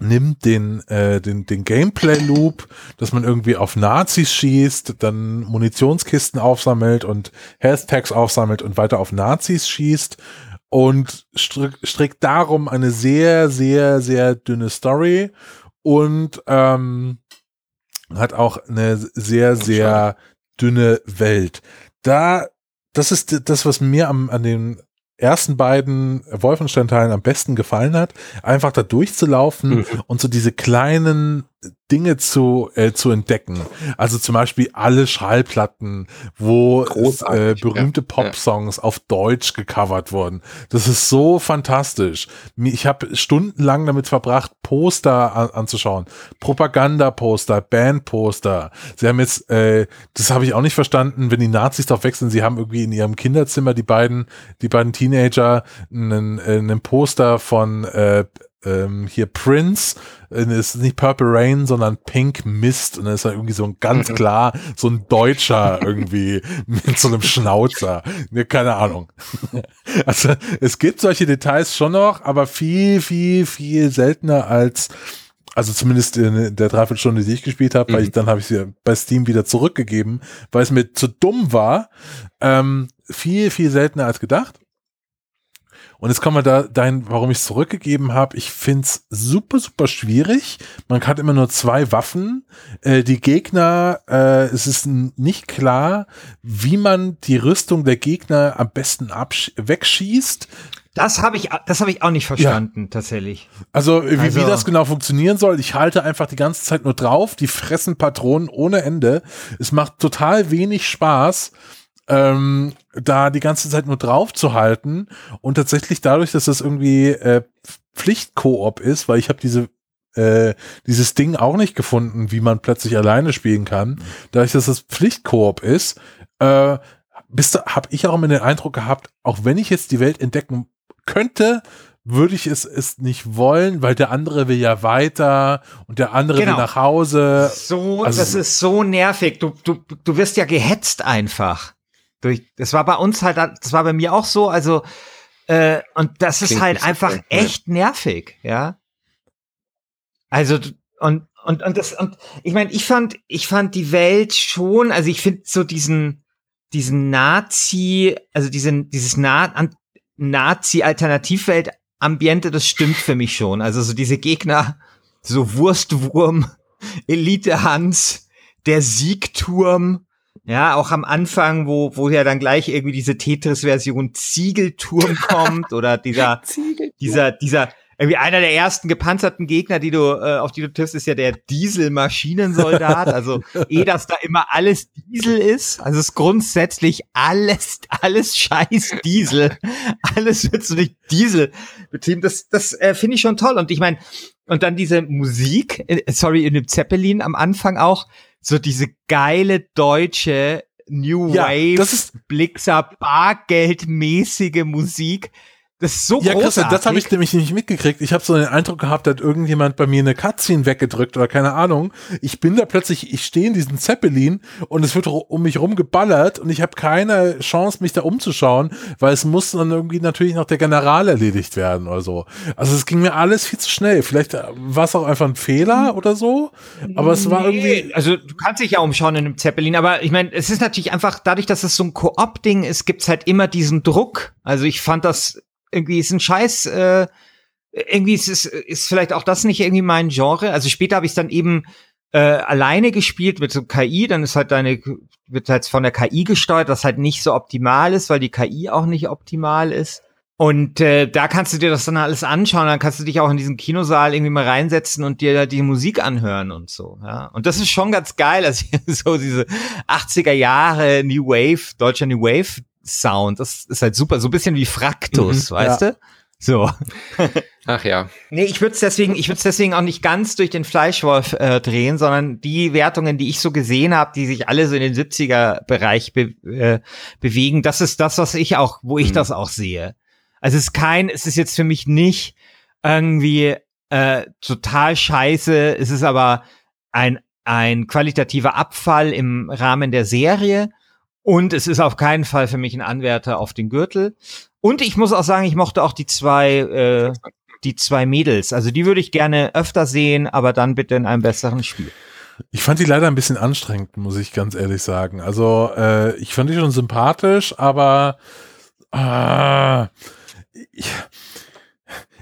nimmt den, äh, den, den Gameplay-Loop, dass man irgendwie auf Nazis schießt, dann Munitionskisten aufsammelt und Health-Tags aufsammelt und weiter auf Nazis schießt und strick, strickt darum eine sehr, sehr, sehr dünne Story und ähm, hat auch eine sehr, sehr dünne Welt. Da, das ist das, was mir am, an den ersten beiden Wolfenstein-Teilen am besten gefallen hat, einfach da durchzulaufen mhm. und so diese kleinen Dinge zu, äh, zu entdecken. Also zum Beispiel alle Schallplatten, wo es, äh, berühmte ja. Pop-Songs auf Deutsch gecovert wurden. Das ist so fantastisch. Ich habe stundenlang damit verbracht, Poster an, anzuschauen. Propaganda-Poster, Band-Poster. Sie haben jetzt, äh, das habe ich auch nicht verstanden, wenn die Nazis drauf wechseln, sie haben irgendwie in ihrem Kinderzimmer die beiden, die beiden Teenager einen, äh, einen Poster von äh, ähm, hier Prince, äh, ist nicht Purple Rain, sondern Pink Mist und dann ist er irgendwie so ein ganz mhm. klar, so ein Deutscher irgendwie mit so einem Schnauzer. Ne, keine Ahnung. Also es gibt solche Details schon noch, aber viel, viel, viel seltener als also zumindest in der Dreiviertelstunde, die ich gespielt habe, mhm. weil ich dann habe ich sie bei Steam wieder zurückgegeben, weil es mir zu dumm war. Ähm, viel, viel seltener als gedacht. Und jetzt kommen wir da dahin, warum ich es zurückgegeben habe. Ich find's super, super schwierig. Man hat immer nur zwei Waffen. Äh, die Gegner, äh, es ist nicht klar, wie man die Rüstung der Gegner am besten wegschießt. Das habe ich, das habe ich auch nicht verstanden, ja. tatsächlich. Also wie, also wie das genau funktionieren soll, ich halte einfach die ganze Zeit nur drauf. Die fressen Patronen ohne Ende. Es macht total wenig Spaß ähm, da die ganze Zeit nur drauf zu halten und tatsächlich dadurch, dass das irgendwie äh, Pflichtkoop ist, weil ich habe diese äh, dieses Ding auch nicht gefunden, wie man plötzlich alleine spielen kann. Dadurch, dass es Pflichtkoop ist, äh, habe ich auch immer den Eindruck gehabt, auch wenn ich jetzt die Welt entdecken könnte, würde ich es, es nicht wollen, weil der andere will ja weiter und der andere Genau. will nach Hause. So, Also- das ist so nervig. Du, du, du wirst ja gehetzt einfach. Durch, das war bei uns halt, das war bei mir auch so, also, äh, und das ist Klingt halt nicht so einfach toll, echt nervig, ja. Also, und, und, und das, und ich meine, ich fand, ich fand die Welt schon, also ich finde so diesen, diesen Nazi, also diesen, dieses Na an- Nazi-Alternativwelt-Ambiente, das stimmt für mich schon. Also so diese Gegner, so Wurstwurm, Elite Hans, der Siegturm, ja, auch am Anfang, wo, wo ja dann gleich irgendwie diese Tetris-Version Ziegelturm kommt oder dieser, dieser, dieser, irgendwie einer der ersten gepanzerten Gegner, die du, äh, auf die du triffst, ist ja der Diesel-Maschinensoldat. Also, eh, dass da immer alles Diesel ist. Also, es ist grundsätzlich alles, alles scheiß Diesel. Alles wird so durch Diesel betrieben. Das, das äh, finde ich schon toll. Und ich meine, und dann diese Musik, äh, sorry, in dem Zeppelin am Anfang auch, so diese geile deutsche New Ja, Wave, das ist- Blixer, Bargeldmäßige Musik. Das ist so Ja, großartig. Christian, das habe ich nämlich nicht mitgekriegt. Ich habe so den Eindruck gehabt, da hat irgendjemand bei mir eine Cutscene weggedrückt oder keine Ahnung. Ich bin da plötzlich, ich stehe in diesem Zeppelin und es wird um mich rum geballert und ich habe keine Chance, mich da umzuschauen, weil es muss dann irgendwie natürlich noch der General erledigt werden oder so. Also es ging mir alles viel zu schnell. Vielleicht äh, war es auch einfach ein Fehler oder so, aber es war irgendwie... Nee, also du kannst dich ja umschauen in einem Zeppelin, aber ich meine, es ist natürlich einfach, dadurch, dass es so ein Koop-Ding ist, gibt's halt immer diesen Druck. Also ich fand das irgendwie ist ein Scheiß, äh, irgendwie ist es ist vielleicht auch das nicht irgendwie mein Genre. Also später habe ich dann eben äh, alleine gespielt mit so KI, dann ist halt deine, wird halt von der KI gesteuert, was halt nicht so optimal ist, weil die KI auch nicht optimal ist. Und äh, da kannst du dir das dann alles anschauen, dann kannst du dich auch in diesen Kinosaal irgendwie mal reinsetzen und dir da die Musik anhören und so. Ja, und das ist schon ganz geil, also so diese 80er Jahre New Wave, deutscher New Wave Sound, das ist halt super, so ein bisschen wie Fraktus, Mhm, weißt du? So. Ach ja. Nee, ich würde es deswegen, ich würde es deswegen auch nicht ganz durch den Fleischwolf äh, drehen, sondern die Wertungen, die ich so gesehen habe, die sich alle so in den 70er Bereich be äh, bewegen, das ist das, was ich auch, wo ich Mhm. das auch sehe. Also es ist kein, es ist jetzt für mich nicht irgendwie äh, total scheiße, es ist aber ein ein qualitativer Abfall im Rahmen der Serie und es ist auf keinen Fall für mich ein Anwärter auf den Gürtel. Und ich muss auch sagen, ich mochte auch die zwei äh, die zwei Mädels. Also die würde ich gerne öfter sehen, aber dann bitte in einem besseren Spiel. Ich fand die leider ein bisschen anstrengend, muss ich ganz ehrlich sagen. Also äh, ich fand die schon sympathisch, aber äh, ich,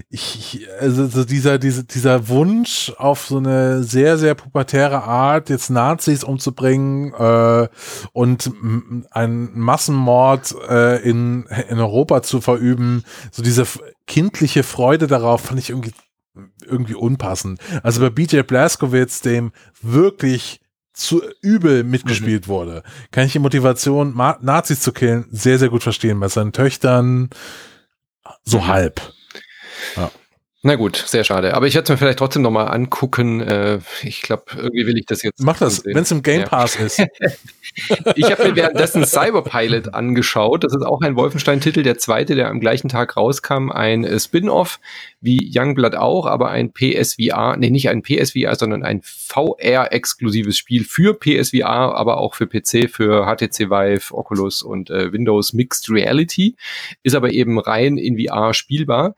ich, also so dieser, diese, dieser Wunsch auf so eine sehr, sehr pubertäre Art, jetzt Nazis umzubringen äh, und einen Massenmord äh, in, in Europa zu verüben, so diese kindliche Freude darauf fand ich irgendwie irgendwie unpassend. Also bei BJ Blazkowicz, dem wirklich zu übel mitgespielt wurde, kann ich die Motivation, Ma Nazis zu killen, sehr, sehr gut verstehen. Bei seinen Töchtern so Mhm. Halb. Na gut, sehr schade. Aber ich werde es mir vielleicht trotzdem nochmal angucken. Äh, ich glaube, irgendwie will ich das jetzt. Mach das, wenn es im Game Ja. Pass ist. Ich habe mir währenddessen Cyberpilot angeschaut. Das ist auch ein Wolfenstein-Titel, der zweite, der am gleichen Tag rauskam. Ein äh, Spin-off, wie Youngblood auch, aber ein PSVR, nee, nicht ein PSVR, sondern ein VR-exklusives Spiel für PSVR, aber auch für PC, für HTC Vive, Oculus und äh, Windows Mixed Reality. Ist aber eben rein in VR spielbar.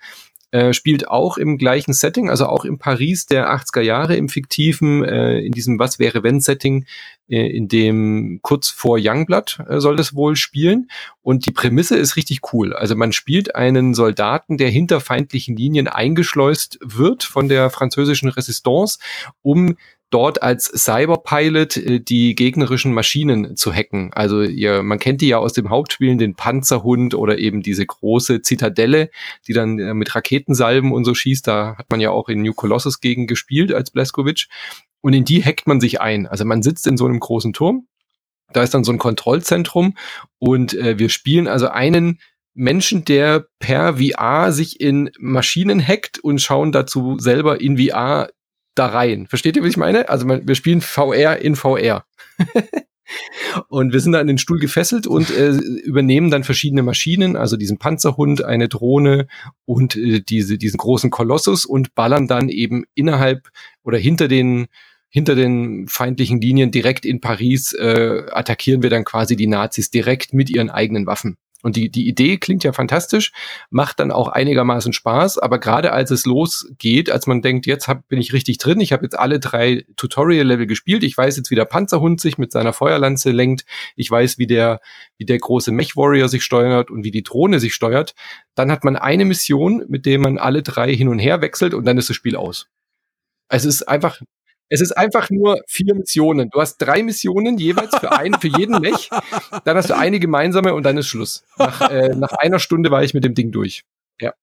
Äh, spielt auch im gleichen Setting, also auch im Paris der 80er Jahre im fiktiven, äh, in diesem Was wäre wenn Setting, äh, in dem kurz vor Youngblood äh, soll das wohl spielen. Und die Prämisse ist richtig cool. Also man spielt einen Soldaten, der hinter feindlichen Linien eingeschleust wird von der französischen Resistance, um dort als Cyberpilot äh, die gegnerischen Maschinen zu hacken. Also ihr, man kennt die ja aus dem Hauptspielen, den Panzerhund oder eben diese große Zitadelle, die dann äh, mit Raketensalben und so schießt. Da hat man ja auch in New Colossus gegen gespielt als Blaskovic. Und in die hackt man sich ein. Also man sitzt in so einem großen Turm. Da ist dann so ein Kontrollzentrum und äh, wir spielen also einen Menschen, der per VR sich in Maschinen hackt und schauen dazu selber in VR da rein. Versteht ihr, was ich meine? Also wir spielen VR in VR. Und wir sind da an den Stuhl gefesselt und äh, übernehmen dann verschiedene Maschinen, also diesen Panzerhund, eine Drohne und äh, diese, diesen großen Kolossus und ballern dann eben innerhalb oder hinter den hinter den feindlichen Linien direkt in Paris äh, attackieren wir dann quasi die Nazis direkt mit ihren eigenen Waffen. Und die, die Idee klingt ja fantastisch, macht dann auch einigermaßen Spaß, aber gerade als es losgeht, als man denkt, jetzt hab, bin ich richtig drin, ich habe jetzt alle drei Tutorial-Level gespielt, ich weiß jetzt, wie der Panzerhund sich mit seiner Feuerlanze lenkt, ich weiß, wie der, wie der große Mech-Warrior sich steuert und wie die Drohne sich steuert, dann hat man eine Mission, mit der man alle drei hin und her wechselt und dann ist das Spiel aus. Es ist einfach es ist einfach nur vier Missionen. Du hast drei Missionen jeweils für einen, für jeden Mech. Dann hast du eine gemeinsame und dann ist Schluss. Nach, äh, nach einer Stunde war ich mit dem Ding durch. Ja.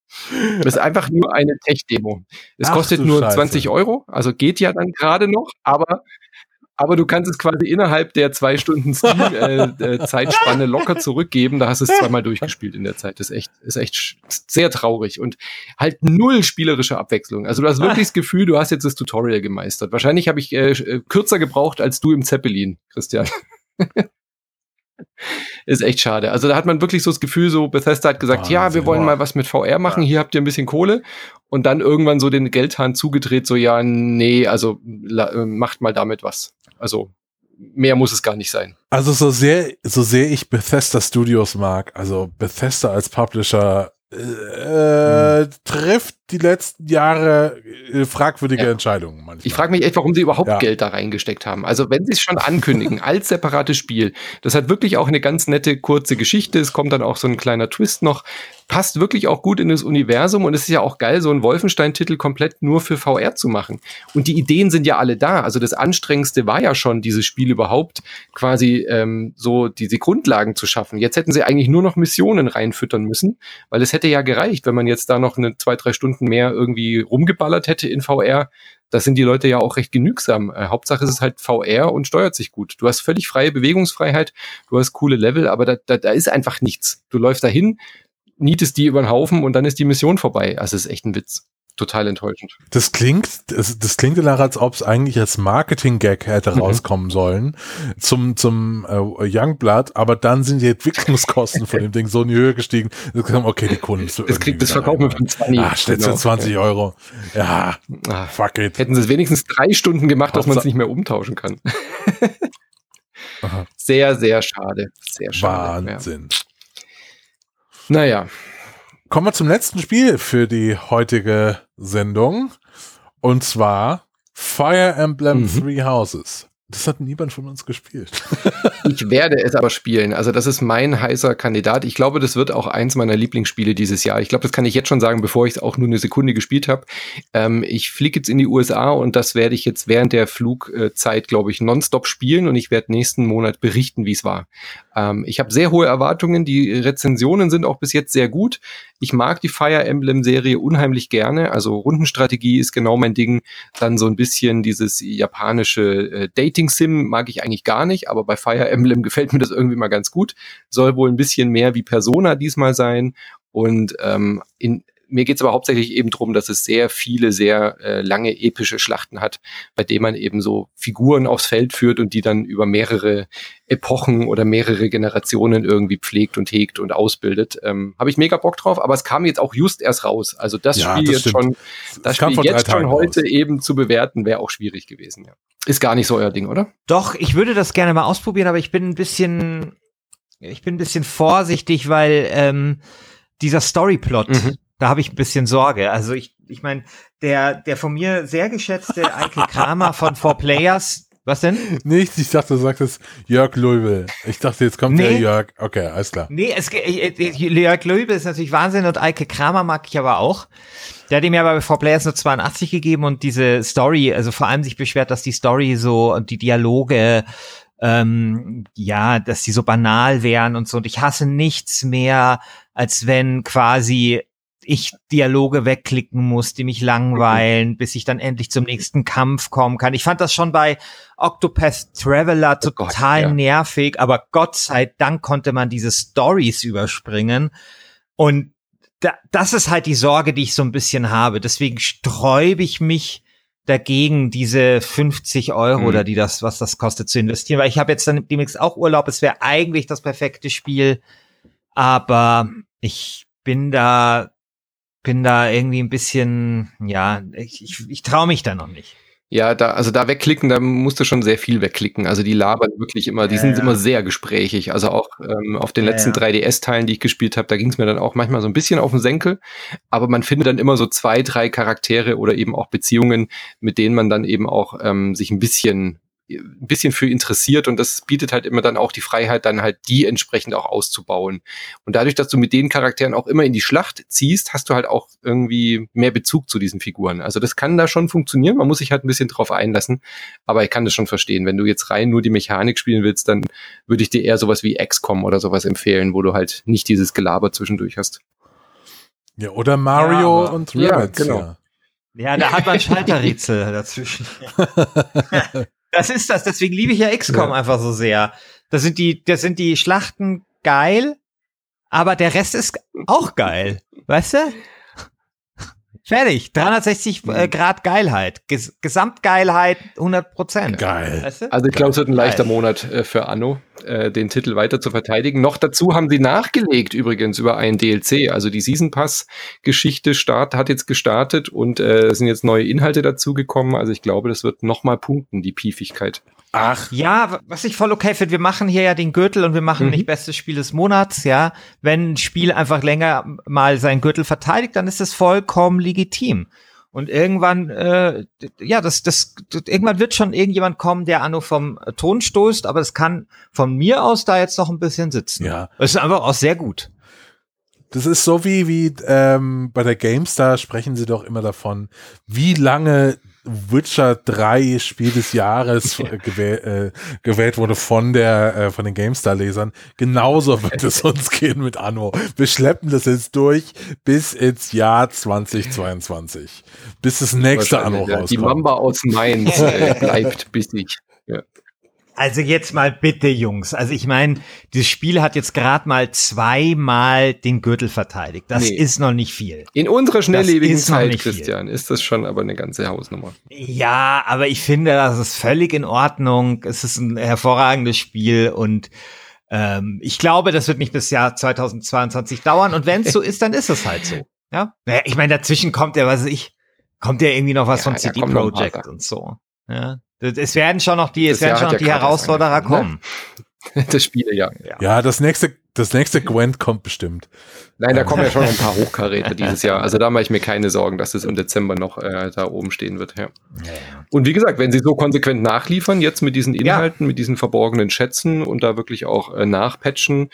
Das ist einfach nur eine Tech-Demo. Es kostet nur Scheiße. 20 Euro, also geht ja dann gerade noch, aber aber du kannst es quasi innerhalb der zwei Stunden Steam-Zeitspanne äh, äh, locker zurückgeben. Da hast du es zweimal durchgespielt in der Zeit. Das ist echt, ist echt sehr traurig und halt null spielerische Abwechslung. Also du hast wirklich das Gefühl, du hast jetzt das Tutorial gemeistert. Wahrscheinlich habe ich äh, äh kürzer gebraucht als du im Zeppelin, Christian. ist echt schade. Also da hat man wirklich so das Gefühl, so Bethesda hat gesagt, Wahnsinn, ja, wir wollen mal was mit VR machen, hier habt ihr ein bisschen Kohle und dann irgendwann so den Geldhahn zugedreht, so ja, nee, also äh, macht mal damit was. Also mehr muss es gar nicht sein. Also so sehr, so sehr ich Bethesda Studios mag, also Bethesda als Publisher äh, hm. trifft die letzten Jahre äh, fragwürdige ja. Entscheidungen manchmal. Ich frage mich echt, warum sie überhaupt ja. Geld da reingesteckt haben. Also wenn sie es schon ankündigen als separates Spiel, das hat wirklich auch eine ganz nette kurze Geschichte. Es kommt dann auch so ein kleiner Twist noch passt wirklich auch gut in das Universum und es ist ja auch geil, so einen Wolfenstein-Titel komplett nur für VR zu machen. Und die Ideen sind ja alle da. Also das Anstrengendste war ja schon, dieses Spiel überhaupt quasi ähm, so diese Grundlagen zu schaffen. Jetzt hätten sie eigentlich nur noch Missionen reinfüttern müssen, weil es hätte ja gereicht, wenn man jetzt da noch eine zwei, drei Stunden mehr irgendwie rumgeballert hätte in VR. Da sind die Leute ja auch recht genügsam. Äh, Hauptsache ist halt VR und steuert sich gut. Du hast völlig freie Bewegungsfreiheit, du hast coole Level, aber da, da, da ist einfach nichts. Du läufst dahin, nietest die über den Haufen und dann ist die Mission vorbei. Also es ist echt ein Witz. Total enttäuschend. Das klingt, das, das klingt danach, als ob es eigentlich als Marketing-Gag hätte mhm. rauskommen sollen zum, zum äh, Youngblood, aber dann sind die Entwicklungskosten von dem Ding so in die Höhe gestiegen. Okay, die Kunden. Das, kriegt, das verkaufen wir von 20. Ah, steht genau. für 20 Euro. Ja, ah, fuck it. Hätten sie es wenigstens drei Stunden gemacht, dass man es nicht mehr umtauschen kann. sehr, sehr schade. Sehr schade. Wahnsinn. Ja. Naja. Kommen wir zum letzten Spiel für die heutige Sendung. Und zwar Fire Emblem mhm. Three Houses. Das hat niemand von uns gespielt. ich werde es aber spielen. Also das ist mein heißer Kandidat. Ich glaube, das wird auch eins meiner Lieblingsspiele dieses Jahr. Ich glaube, das kann ich jetzt schon sagen, bevor ich es auch nur eine Sekunde gespielt habe. Ähm, ich fliege jetzt in die USA und das werde ich jetzt während der Flugzeit, glaube ich, nonstop spielen und ich werde nächsten Monat berichten, wie es war. Ähm, ich habe sehr hohe Erwartungen. Die Rezensionen sind auch bis jetzt sehr gut. Ich mag die Fire Emblem Serie unheimlich gerne. Also Rundenstrategie ist genau mein Ding. Dann so ein bisschen dieses japanische äh, Dating Sim mag ich eigentlich gar nicht, aber bei Fire Emblem gefällt mir das irgendwie mal ganz gut. Soll wohl ein bisschen mehr wie Persona diesmal sein. Und ähm, in, mir geht es aber hauptsächlich eben darum, dass es sehr viele, sehr äh, lange epische Schlachten hat, bei denen man eben so Figuren aufs Feld führt und die dann über mehrere Epochen oder mehrere Generationen irgendwie pflegt und hegt und ausbildet. Ähm, Habe ich mega Bock drauf, aber es kam jetzt auch just erst raus. Also das ja, Spiel das jetzt stimmt. schon, das, das Spiel jetzt schon heute raus. eben zu bewerten, wäre auch schwierig gewesen. Ja. Ist gar nicht so euer Ding, oder? Doch, ich würde das gerne mal ausprobieren, aber ich bin ein bisschen, ich bin ein bisschen vorsichtig, weil ähm, dieser Storyplot, mhm. Da habe ich ein bisschen Sorge. Also ich, ich meine, der, der von mir sehr geschätzte Eike Kramer von Four Players, was denn? Nichts, ich dachte, du sagst es Jörg Löwe. Ich dachte, jetzt kommt nee. der Jörg. Okay, alles klar. Nee, es, äh, äh, Jörg Löwe ist natürlich Wahnsinn und Eike Kramer mag ich aber auch. Der hat ihm ja bei Four Players nur 82 gegeben und diese Story, also vor allem sich beschwert, dass die Story so und die Dialoge ähm, ja, dass die so banal wären und so. Und ich hasse nichts mehr, als wenn quasi ich Dialoge wegklicken muss, die mich langweilen, bis ich dann endlich zum nächsten Kampf kommen kann. Ich fand das schon bei Octopath Traveler total oh Gott, ja. nervig, aber Gott sei Dank konnte man diese Stories überspringen. Und da, das ist halt die Sorge, die ich so ein bisschen habe. Deswegen sträube ich mich dagegen, diese 50 Euro Mhm. oder die das, was das kostet, zu investieren, weil ich habe jetzt dann demnächst auch Urlaub. Es wäre eigentlich das perfekte Spiel, aber ich bin da, bin da irgendwie ein bisschen, ja, ich, ich, ich traue mich da noch nicht. Ja, da, also da wegklicken, da musst du schon sehr viel wegklicken. Also die labern wirklich immer, die Ja, sind ja. immer sehr gesprächig. Also auch ähm, auf den Ja, letzten ja. 3DS-Teilen, die ich gespielt habe, da ging es mir dann auch manchmal so ein bisschen auf den Senkel. Aber man findet dann immer so zwei, drei Charaktere oder eben auch Beziehungen, mit denen man dann eben auch ähm, sich ein bisschen ein bisschen für interessiert und das bietet halt immer dann auch die Freiheit, dann halt die entsprechend auch auszubauen. Und dadurch, dass du mit den Charakteren auch immer in die Schlacht ziehst, hast du halt auch irgendwie mehr Bezug zu diesen Figuren. Also das kann da schon funktionieren, man muss sich halt ein bisschen drauf einlassen, aber ich kann das schon verstehen. Wenn du jetzt rein nur die Mechanik spielen willst, dann würde ich dir eher sowas wie XCOM oder sowas empfehlen, wo du halt nicht dieses Gelaber zwischendurch hast. Ja, oder Mario Ja, aber- und Ja, Rabbids. genau. Ja, Ja, da hat man Schalterrätsel dazwischen. das ist das, deswegen liebe ich ja XCOM Ja. einfach so sehr. Das sind die, das sind die Schlachten geil, aber der Rest ist auch geil. Weißt du? Fertig. 360 äh, Grad Geilheit. Ges Gesamtgeilheit 100 Prozent. Geil. Weißt du? Also ich glaube, es wird ein leichter Geil. Monat äh, für Anno, äh, den Titel weiter zu verteidigen. Noch dazu haben sie nachgelegt übrigens über einen DLC. Also die Season Pass Geschichte start, hat jetzt gestartet und äh, es sind jetzt neue Inhalte dazugekommen. Also ich glaube, das wird nochmal punkten, die Piefigkeit. Ach, Ja, was ich voll okay finde, wir machen hier ja den Gürtel und wir machen Mhm. nicht bestes Spiel des Monats, ja. Wenn ein Spiel einfach länger mal seinen Gürtel verteidigt, dann ist das vollkommen legitim. Und irgendwann, äh, ja, das, das, irgendwann wird schon irgendjemand kommen, der Anno vom Ton stoßt, aber es kann von mir aus da jetzt noch ein bisschen sitzen. ja. Es ist einfach auch sehr gut. Das ist so wie, wie ähm, bei der GameStar sprechen sie doch immer davon, wie lange Witcher 3 Spiel des Jahres äh, gewäh äh, gewählt wurde von der äh, von den GameStar-Lesern. Genauso wird es uns gehen mit Anno. Wir schleppen das jetzt durch bis ins Jahr 2022. Bis das nächste Anno ja. Die rauskommt. Mamba aus Mainz äh, bleibt bissig. Also jetzt mal bitte, Jungs. Also ich meine, dieses Spiel hat jetzt gerade mal zweimal den Gürtel verteidigt. Das Nee. ist noch nicht viel. In unserer schnelllebigen Zeit, nicht viel. Christian, ist das schon aber eine ganze Hausnummer. Ja, aber ich finde, das ist völlig in Ordnung. Es ist ein hervorragendes Spiel und ähm, ich glaube, das wird nicht bis Jahr 2022 dauern. Und wenn es so ist, dann ist es halt so. Ja, naja, ich meine, dazwischen kommt ja, was weiß ich, kommt ja irgendwie noch was Ja, von CD Projekt und so. Ja, es werden schon noch die, es Jahr werden schon noch ja die Herausforderer angefangen, kommen. Das Spiel, ja. Ja, das nächste, das nächste Gwent kommt bestimmt. Nein, da kommen ja schon ein paar Hochkaräter dieses Jahr. Also da mache ich mir keine Sorgen, dass es im Dezember noch äh, da oben stehen wird. Ja. Und wie gesagt, wenn sie so konsequent nachliefern, jetzt mit diesen Inhalten, mit diesen verborgenen Schätzen und da wirklich auch äh, nachpatchen,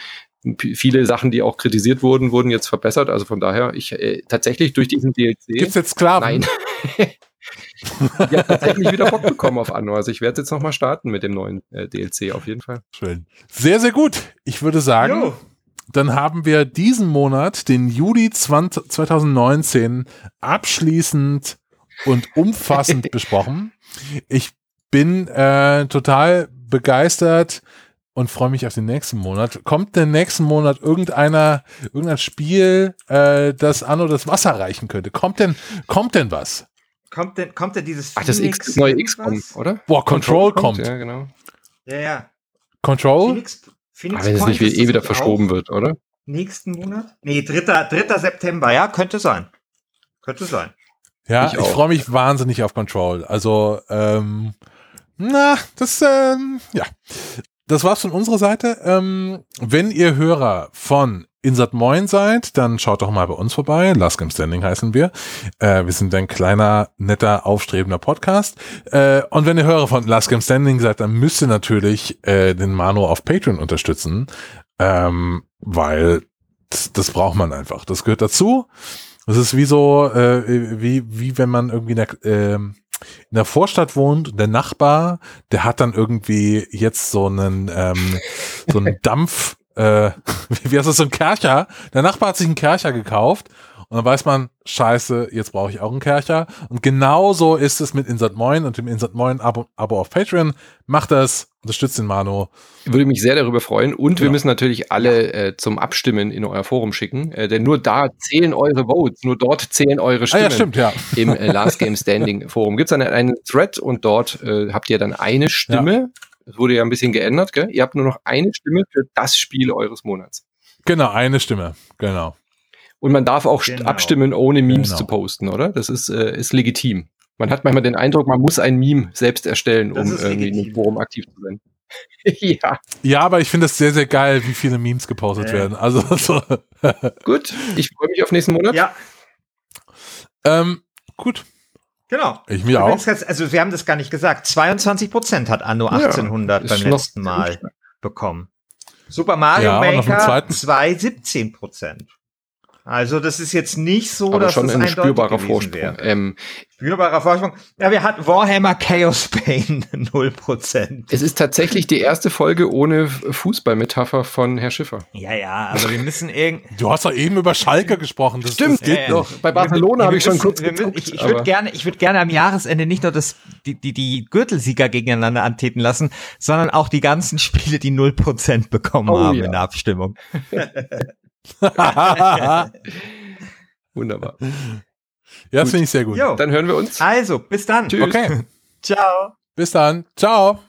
viele Sachen, die auch kritisiert wurden, wurden jetzt verbessert. Also von daher, ich äh, tatsächlich durch diesen DLC. Gibt's jetzt Sklaven? Nein. ich habe tatsächlich wieder Bock bekommen auf Anno. Also ich werde jetzt nochmal starten mit dem neuen äh, DLC auf jeden Fall. Schön. Sehr, sehr gut. Ich würde sagen, Jo. dann haben wir diesen Monat, den Juli 20, 2019, abschließend und umfassend besprochen. Ich bin äh, total begeistert und freue mich auf den nächsten Monat. Kommt der nächsten Monat irgendeiner, irgendein Spiel, äh, das Anno das Wasser reichen könnte? Kommt denn, kommt denn was? Kommt denn, kommt denn dieses Ach, das Phoenix X, neue? XCOM, oder? Boah, Control kommt. Ja, genau. Ja, ja. Control? Phoenix, Phoenix Aber wenn es nicht wie- eh wieder verschoben wird, oder? Nächsten Monat? Nee, 3. 3. September, ja, könnte sein. Könnte sein. Ja, Ich ich, freue mich wahnsinnig auf Control. Also, ähm, na, das, ähm, ja. Das war's von unserer Seite. Ähm, wenn ihr Hörer von Insert Moin seid, dann schaut doch mal bei uns vorbei. Last Game Standing heißen wir. Äh, wir sind ein kleiner, netter, aufstrebender Podcast. Äh, und wenn ihr Hörer von Last Game Standing seid, dann müsst ihr natürlich äh, den Manu auf Patreon unterstützen, ähm, weil das, das braucht man einfach. Das gehört dazu. Das ist wie so, äh, wie, wie wenn man irgendwie in der, ähm, in der Vorstadt wohnt und der Nachbar, der hat dann irgendwie jetzt so einen, ähm, so einen Dampf, äh, wie heißt das, so ein Kercher. Der Nachbar hat sich einen Kercher gekauft und dann weiß man, scheiße, jetzt brauche ich auch einen Kercher. Und genauso ist es mit Insert Moin und dem Insert Moin Abo, Abo auf Patreon. Macht das Unterstützt den Manu. Würde mich sehr darüber freuen. Und wir Ja. müssen natürlich alle äh, zum Abstimmen in euer Forum schicken. Äh, denn nur da zählen eure Votes, nur dort zählen eure Ah Stimmen. ja, stimmt, ja. Im äh, Last Game Standing Forum gibt es dann einen Thread und dort äh, habt ihr dann eine Stimme. Es wurde ja ein bisschen geändert, gell? Ihr habt nur noch eine Stimme für das Spiel eures Monats. Genau, eine Stimme. Genau. Und man darf auch Genau. abstimmen, ohne Memes Genau. zu posten, oder? Das ist, äh, ist legitim. Man hat manchmal den Eindruck, man muss ein Meme selbst erstellen, um irgendwie legitim. im Forum aktiv zu sein. ja, Ja, aber ich finde es sehr, sehr geil, wie viele Memes gepostet Ja. werden. Also, so, gut. Ich freue mich auf nächsten Monat. Ja, ähm, gut. genau. Ich mir auch. ganz- Also wir haben das gar nicht gesagt. 22 Prozent hat Anno Ja, 1800 ist beim letzten Mal bekommen. Super Mario Ja, Maker zweiten- 2 17 Prozent. Also das ist jetzt nicht so, Aber dass schon das ein spürbarer Vorsprung. wäre. Ähm, Spürbarer Vorsprung. Ja, wir hatten Warhammer Chaos Pain 0 Prozent. es ist tatsächlich die erste Folge ohne Fußballmetapher von Herr Schiffer. Ja, ja, aber wir müssen irgend Du hast doch eben über Schalke gesprochen. Das, Stimmt, das geht Ja, doch. Bei Barcelona Wir habe ich schon kurz gezuckt, Ich, ich würde gerne, ich würde gerne am Jahresende nicht nur das, die, die, die Gürtelsieger gegeneinander antreten lassen, sondern auch die ganzen Spiele, die 0% bekommen Oh, haben ja. in der Abstimmung. Wunderbar. ja, das finde ich sehr gut. Jo. Dann hören wir uns. Also, bis dann. Tschüss. Okay, Ciao. bis dann. Ciao.